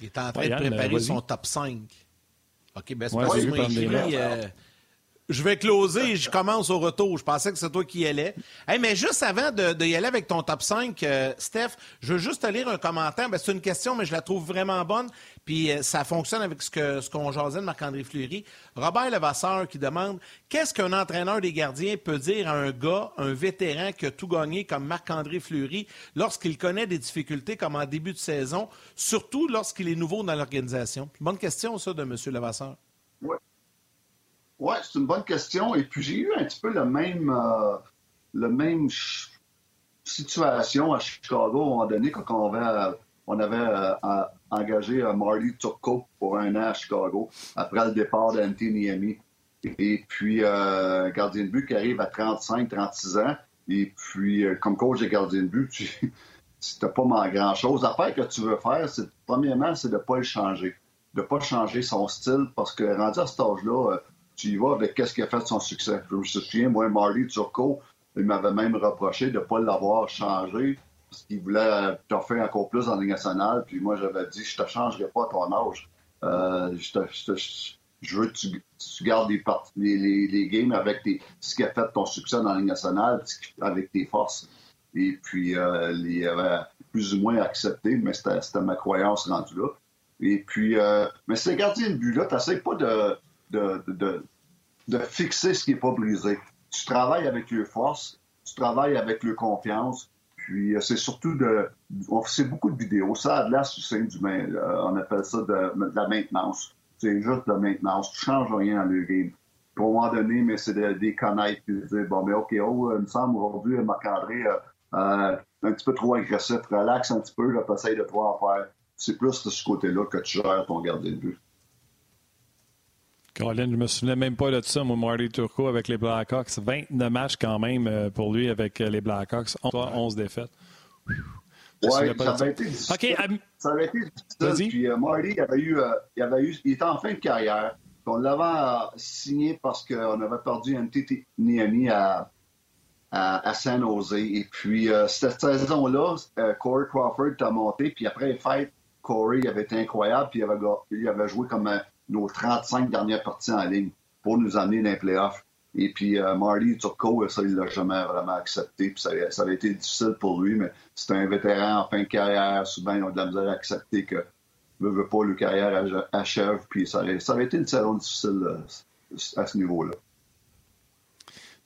Il est en train de préparer son top 5. OK, ben c'est ouais, pas moi écrit. Euh, je vais closer et je commence au retour. Je pensais que c'est toi qui y allais. Hey, mais juste avant de, aller avec ton top 5, euh, Steph, je veux juste te lire un commentaire. Ben, c'est une question, mais je la trouve vraiment bonne. Puis euh, ça fonctionne avec ce ce qu'on jasait de Marc-André Fleury. Robert Levasseur qui demande Qu'est-ce qu'un entraîneur des gardiens peut dire à un gars, un vétéran qui a tout gagné comme Marc-André Fleury, lorsqu'il connaît des difficultés comme en début de saison, surtout lorsqu'il est nouveau dans l'organisation? Bonne question, ça, de M. Levasseur. Oui. Oui, c'est une bonne question. Et puis, j'ai eu un petit peu le même, euh, le même situation à Chicago à un moment donné quand on avait, on avait euh, engagé euh, Marty Turco pour un an à Chicago après le départ d'Anthony Et puis, euh, gardien de but qui arrive à 35-36 ans. Et puis, euh, comme coach de gardien de but, tu n'as pas grand-chose. L'affaire que tu veux faire, c'est premièrement, c'est de ne pas le changer. De ne pas changer son style parce que rendu à cet âge-là, tu y vas avec qu'est-ce qui a fait son succès. Je me souviens, moi, Marty Turco, il m'avait même reproché de ne pas l'avoir changé parce qu'il voulait faire encore plus en Ligue nationale. Puis moi, j'avais dit, je te changerai pas à ton âge. Euh, je, veux que tu, gardes les, games avec tes, ce qui a fait ton succès dans la Ligue nationale, avec tes forces. Et puis, euh, il avait plus ou moins accepté, mais c'était ma croyance rendue là. Et puis, euh, mais ces gardiens de but-là, tu pas de, de, de, de, fixer ce qui n'est pas brisé. Tu travailles avec leurs forces, tu travailles avec leur confiance, puis c'est surtout de. On fait beaucoup de vidéos. Ça de l'air du euh, On appelle ça de, la maintenance. C'est juste de la maintenance. Tu changes rien dans le game. Puis, à un moment donné, mais c'est de, de connaître puis de dire bon, mais OK, oh, il me semble aujourd'hui, Marc-André, euh, euh, un petit peu trop agressif. Relax un petit peu, là, essaye de pouvoir faire. C'est plus de ce côté-là que tu gères ton gardien de but. Colin, je me souvenais même pas de ça, moi, Marty Turco avec les Blackhawks. 29 matchs quand même euh, pour lui avec euh, les Blackhawks. 11 défaites. Oui, ça avait été difficile. Okay, um... Ça avait été difficile. Puis uh, Marty, il, avait eu, il, avait eu, il était en fin de carrière. On l'avait signé parce qu'on avait perdu un petit Niami à, à, à, San Jose. Et puis, cette saison-là, Corey Crawford t'a monté. Puis après les fêtes, Corey avait été incroyable. Puis il avait, il avait joué comme nos 35 dernières parties en ligne pour nous amener dans les playoffs. Et puis euh, Marty Turco, ça, il l'a jamais vraiment accepté. Puis ça, ça, avait été difficile pour lui, mais c'est un vétéran en fin de carrière. Souvent, ils ont de la misère à accepter que ne veut pas, le carrière achève. Puis ça, ça avait été une saison difficile euh, à ce niveau-là.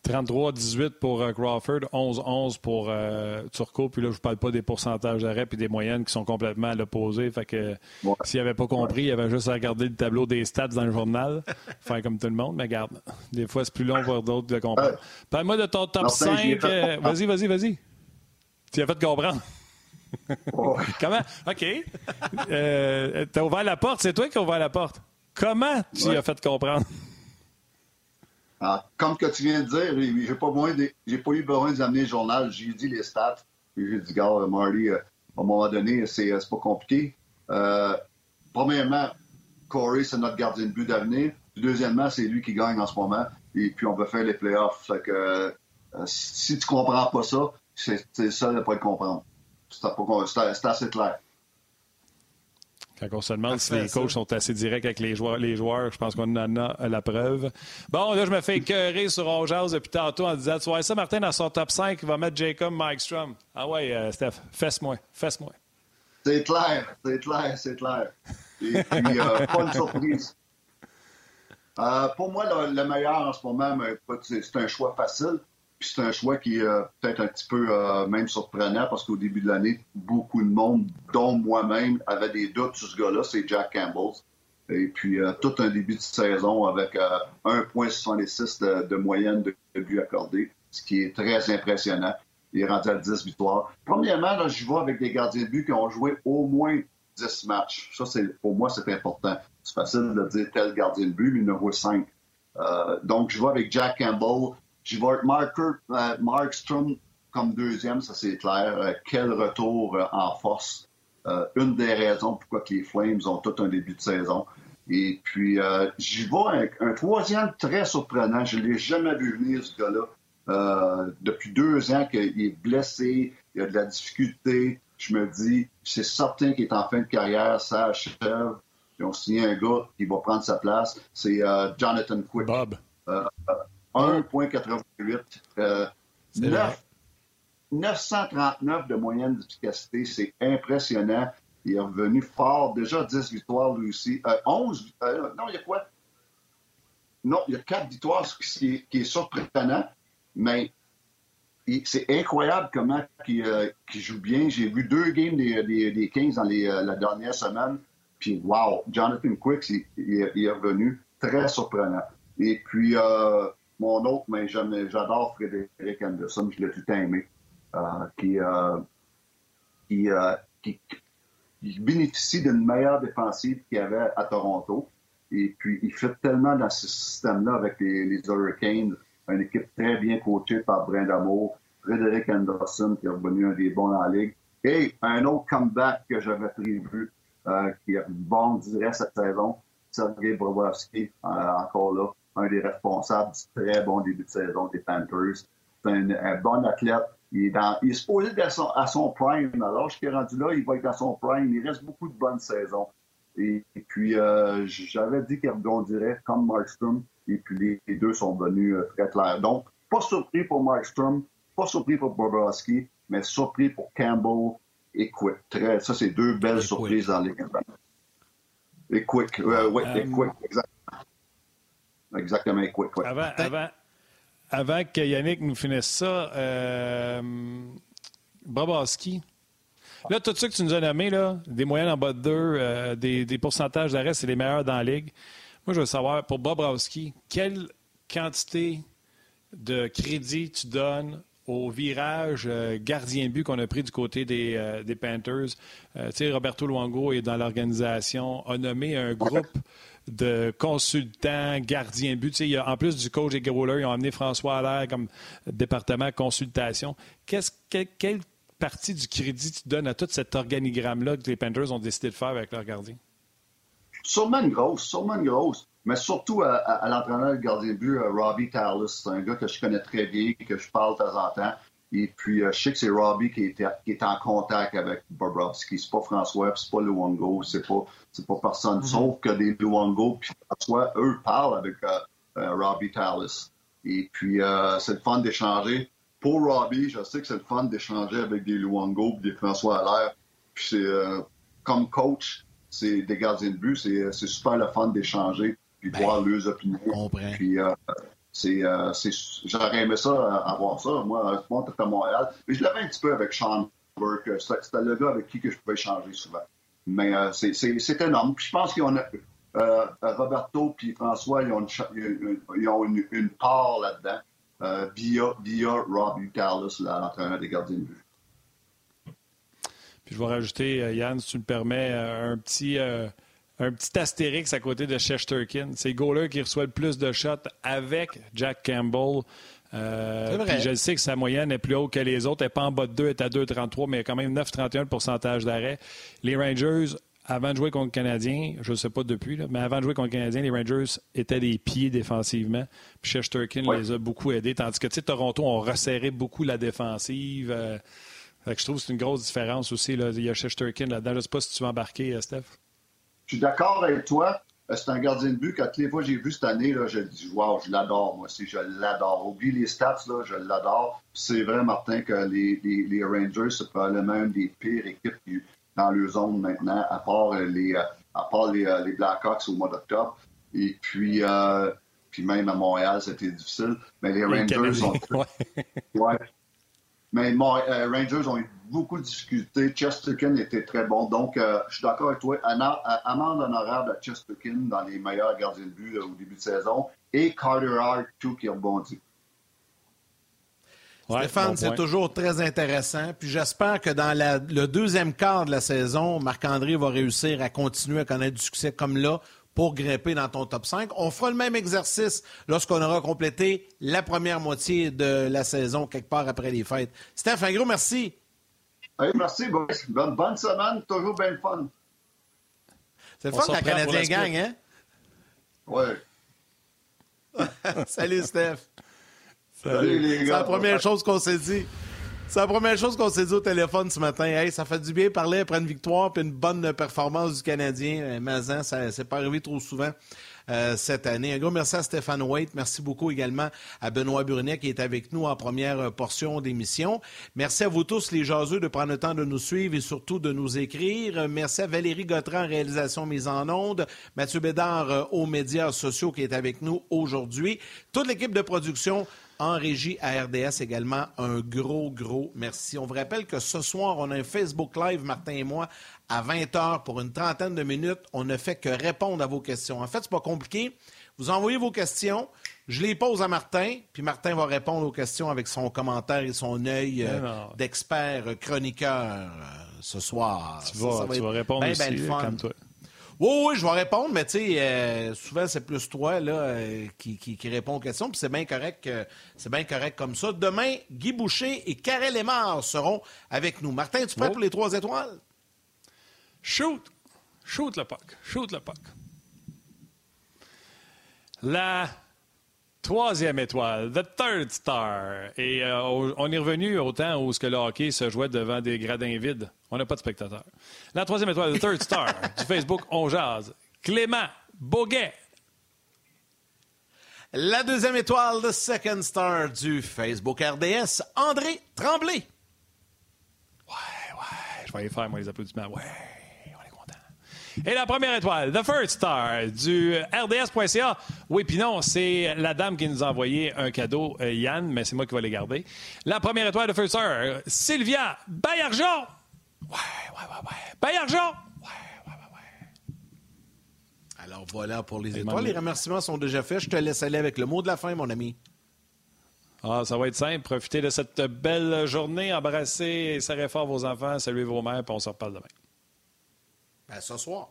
33-18 pour euh, Crawford, 11-11 pour euh, Turco. Puis là, je ne parle pas des pourcentages d'arrêt et des moyennes qui sont complètement à l'opposé. Fait que ouais. s'il n'avait pas compris, il avait juste à regarder le tableau des stats dans le journal, faire comme tout le monde. Mais regarde, des fois, c'est plus long pour d'autres de comprendre. Parle-moi de ton top 5. Euh, vas-y, vas-y, vas-y. Tu as fait comprendre. Comment? OK. Euh, tu as ouvert la porte. C'est toi qui as ouvert la porte. Comment tu ouais. as fait comprendre? Alors, comme que tu viens de dire, j'ai pas, pas eu besoin d'amener le journal. J'ai dit les stats. J'ai dit, gars, Marty, euh, à un moment donné, c'est, c'est pas compliqué. Euh, premièrement, Corey, c'est notre gardien de but d'avenir. Deuxièmement, c'est lui qui gagne en ce moment. et puis on veut faire les playoffs. Euh, si tu comprends pas ça, c'est seul à pas le comprendre. C'est assez clair. Quand on se demande si les coachs sont assez directs avec les joueurs, les joueurs je pense qu'on en a la preuve. Bon, là, je me fais écœurer sur Ongeaz depuis tantôt en disant Tu vois ça, Martin, dans son top 5, il va mettre Jacob Strom. Ah ouais, euh, Steph, fesse-moi, fesse-moi. C'est clair, c'est clair, c'est clair. Et puis, euh, pas une surprise. Euh, pour moi, le, meilleur en ce moment, c'est un choix facile. Puis c'est un choix qui est euh, peut-être un petit peu euh, même surprenant parce qu'au début de l'année, beaucoup de monde, dont moi-même, avait des doutes sur ce gars-là. C'est Jack Campbell. Et puis tout un début de saison avec 1,66 de, de, moyenne de, buts accordés, ce qui est très impressionnant. Il est rendu à 10 victoires. Premièrement, là, je vais avec des gardiens de but qui ont joué au moins 10 matchs. Ça, c'est, pour moi, c'est important. C'est facile de dire tel gardien de but, mais il en a joué 5. Euh, donc, je vais avec Jack Campbell. Je vais avec Marker, euh, Markstrom comme deuxième, ça c'est clair. Euh, quel retour euh, en force. Une des raisons pourquoi les Flames ont tout un début de saison. Et puis, j'y vais avec un troisième très surprenant. Je ne l'ai jamais vu venir, ce gars-là. Depuis deux ans qu'il est blessé, il a de la difficulté. Je me dis, c'est certain qu'il est en fin de carrière, ça achève. Ils ont signé un gars qui va prendre sa place. C'est euh, Jonathan Quick. Bob. Euh, 1,88. 939 de moyenne d'efficacité. C'est impressionnant. Il est revenu fort. Déjà 10 victoires, lui aussi. 11. non, il y a quoi? Non, il y a 4 victoires, ce qui est surprenant. Mais c'est incroyable comment il, euh, joue bien. J'ai vu deux games des, des, Kings dans les, euh, la dernière semaine. Puis, wow, Jonathan Quicks, il, est revenu très surprenant. Et puis, euh, mon autre, mais j'adore Frédéric Anderson, je l'ai tout aimé, qui, qui, qui, bénéficie d'une meilleure défensive qu'il y avait à Toronto. Et puis, il fait tellement dans ce système-là avec les, Hurricanes une équipe très bien coachée par Brindamour, Frédéric Anderson, qui est revenu un des bons dans la ligue, et un autre comeback que j'avais prévu, euh, qui rebondirait cette saison, Sergei Bobrovski, euh, encore là, un des responsables du très bon début de saison des Panthers. C'est un, bon athlète. Il est, dans, il est supposé être à son, prime. Alors, je suis rendu là, il va être dans son prime. Il reste beaucoup de bonnes saisons. Et, puis, euh, j'avais dit qu'il rebondirait comme Markstrom. Et puis les, deux sont venus euh, très clairs. Donc, pas surpris pour Markstrom, pas surpris pour Bobrovski, mais surpris pour Campbell et Quick. Très, ça, c'est deux belles surprises dans les Et Quick, euh, oui, et Quick, exactement. Exactement, Quick, Avant, avant, avant, que Yannick nous finisse ça, euh, Bobrovski, Là, tout ce que tu nous as nommé, là, des moyennes en bas de deux, euh, des, des, pourcentages d'arrêt, c'est les meilleurs dans la ligue. Moi, je veux savoir, pour Bobrovski, quelle quantité de crédit tu donnes au virage euh, gardien but qu'on a pris du côté des, euh, Panthers? Euh, tu sais, Roberto Luongo est dans l'organisation, a nommé un groupe de consultants, gardiens but. En plus du coach et Growler, ils ont amené François Allaire comme département consultation. Quelle partie du crédit tu donnes à tout cet organigramme-là que les Panthers ont décidé de faire avec leur gardien? Sûrement une grosse, sûrement une grosse. Mais surtout à, l'entraîneur de gardien de but, euh, Robbie Tallis. C'est un gars que je connais très bien, que je parle de temps en temps. Et puis, euh, je sais que c'est Robbie qui est, qui est en contact avec Bobrovski. C'est pas François, c'est pas Luongo, c'est pas, pas personne. Mm-hmm. Sauf que des Luongo puis François, eux, parlent avec euh, Robbie Tallis. Et puis, c'est le fun d'échanger. Pour Robbie, je sais que c'est le fun d'échanger avec des Luongo et des François Allaire. Puis c'est, comme coach, c'est des gardiens de but, c'est super le fun d'échanger puis ben, voir leurs opinions. Puis euh, euh, c'est, j'aurais aimé ça, euh, avoir ça. Moi, moi, à Montréal. Mais je l'avais un petit peu avec Sean Burke. C'était le gars avec qui que je pouvais échanger souvent. Mais c'est énorme. Puis je pense qu'ils ont Roberto puis François, ils ont une, ils ont une, part là-dedans via, Rob Ucalis, l'entraîneur des gardiens de but je vais rajouter, euh, Yann, si tu me permets, euh, un petit, euh, un petit astérix à côté de Shesterkin. C'est Goaler qui reçoit le plus de shots avec Jack Campbell. je sais que sa moyenne est plus haute que les autres. Elle n'est pas en bas de 2, elle est à 2,33, mais il y a quand même 9,31 pourcentage d'arrêt. Les Rangers, avant de jouer contre le Canadien, je ne sais pas depuis, là, mais avant de jouer contre le Canadien, les Rangers étaient des pieds défensivement. Puis Shesterkin les a beaucoup aidés. Tandis que Toronto ont resserré beaucoup la défensive. Euh, je trouve que c'est une grosse différence aussi. Là. Il y a Shesterkin là-dedans. Je ne sais pas si tu vas embarquer, euh, Steph. Suis d'accord avec toi. Euh, c'est un gardien de but. Quand les fois j'ai vu cette année, là, je dis wow, je l'adore, moi aussi, je l'adore. Oublie les stats, là, je l'adore. C'est vrai, Martin, que les, les, les Rangers, c'est probablement une des pires équipes dans leur zone maintenant, à part euh, les, euh, à part les, les Blackhawks au mois d'octobre. Et puis, euh, puis même à Montréal, c'était difficile. Mais les Rangers ont. ouais. Mais Rangers ont eu beaucoup de difficultés. Chesterkin était très bon. Donc, euh, je suis d'accord avec toi. Amende honorable à Chesterkin dans les meilleurs gardiens de but au début de saison. Et Carter Hart, tout qui rebondit. Stéphane, c'est toujours très intéressant. Puis j'espère que dans le deuxième quart de la saison, Marc-André va réussir à continuer à connaître du succès comme là pour grimper dans ton top 5. On fera le même exercice lorsqu'on aura complété la première moitié de la saison, quelque part après les fêtes. Steph, un gros merci. Merci, Bonne, bonne semaine, toujours bien fun. C'est le fun que la Canadien gagne, hein? Oui. Salut, Steph. Salut, les gars. C'est la première chose qu'on s'est dit. C'est la première chose qu'on s'est dit au téléphone ce matin. Hey, ça fait du bien parler après une victoire puis une bonne performance du Canadien. Euh, Mazan, ça s'est pas arrivé trop souvent. Euh, cette année. Un gros merci à Stéphane Waite. Merci beaucoup également à Benoît Brunet qui est avec nous en première euh, portion d'émission. Merci à vous tous, les jaseux, de prendre le temps de nous suivre et surtout de nous écrire. Merci à Valérie Gautran, réalisation mise en onde. Mathieu Bédard aux médias sociaux qui est avec nous aujourd'hui. Toute l'équipe de production en régie à RDS également, un gros, gros merci. On vous rappelle que ce soir, on a un Facebook Live, Martin et moi, à 20h pour une trentaine de minutes. On ne fait que répondre à vos questions. En fait, c'est pas compliqué. Vous envoyez vos questions, je les pose à Martin, puis Martin va répondre aux questions avec son commentaire et son œil euh, d'expert chroniqueur euh, ce soir. Tu vas, tu vas répondre aussi, comme toi. Oui, oui, je vais répondre, mais tu sais, euh, souvent c'est plus toi là, euh, qui, qui, qui, répond aux questions, puis c'est bien correct, euh, c'est bien correct comme ça. Demain, Guy Boucher et Karel Lemar seront avec nous. Martin, tu prêt oh. pour les trois étoiles? Shoot! Shoot le puck. Shoot le puck. La troisième étoile, the third star. Et on est revenu au temps où ce que le hockey se jouait devant des gradins vides. On n'a pas de spectateurs. La troisième étoile, le third star du Facebook On Jazz, Clément Boguet. La deuxième étoile, le second star du Facebook RDS, André Tremblay. Ouais, ouais, je vais aller faire moi les applaudissements. Ouais. Et la première étoile, the first star du RDS.ca. Oui, puis non, c'est la dame qui nous a envoyé un cadeau, euh, Yann, mais c'est moi qui vais les garder. La première étoile, the first star, Sylvia Bayarjon. Ouais, ouais, ouais, ouais. Argent! Ouais, ouais, ouais, ouais. Alors voilà pour les étoiles. Les remerciements sont déjà faits. Je te laisse aller avec le mot de la fin, mon ami. Ah, ça va être simple. Profitez de cette belle journée. Embrassez et serrez fort vos enfants. Saluez vos mères, puis on se reparle demain. Ben, ce soir.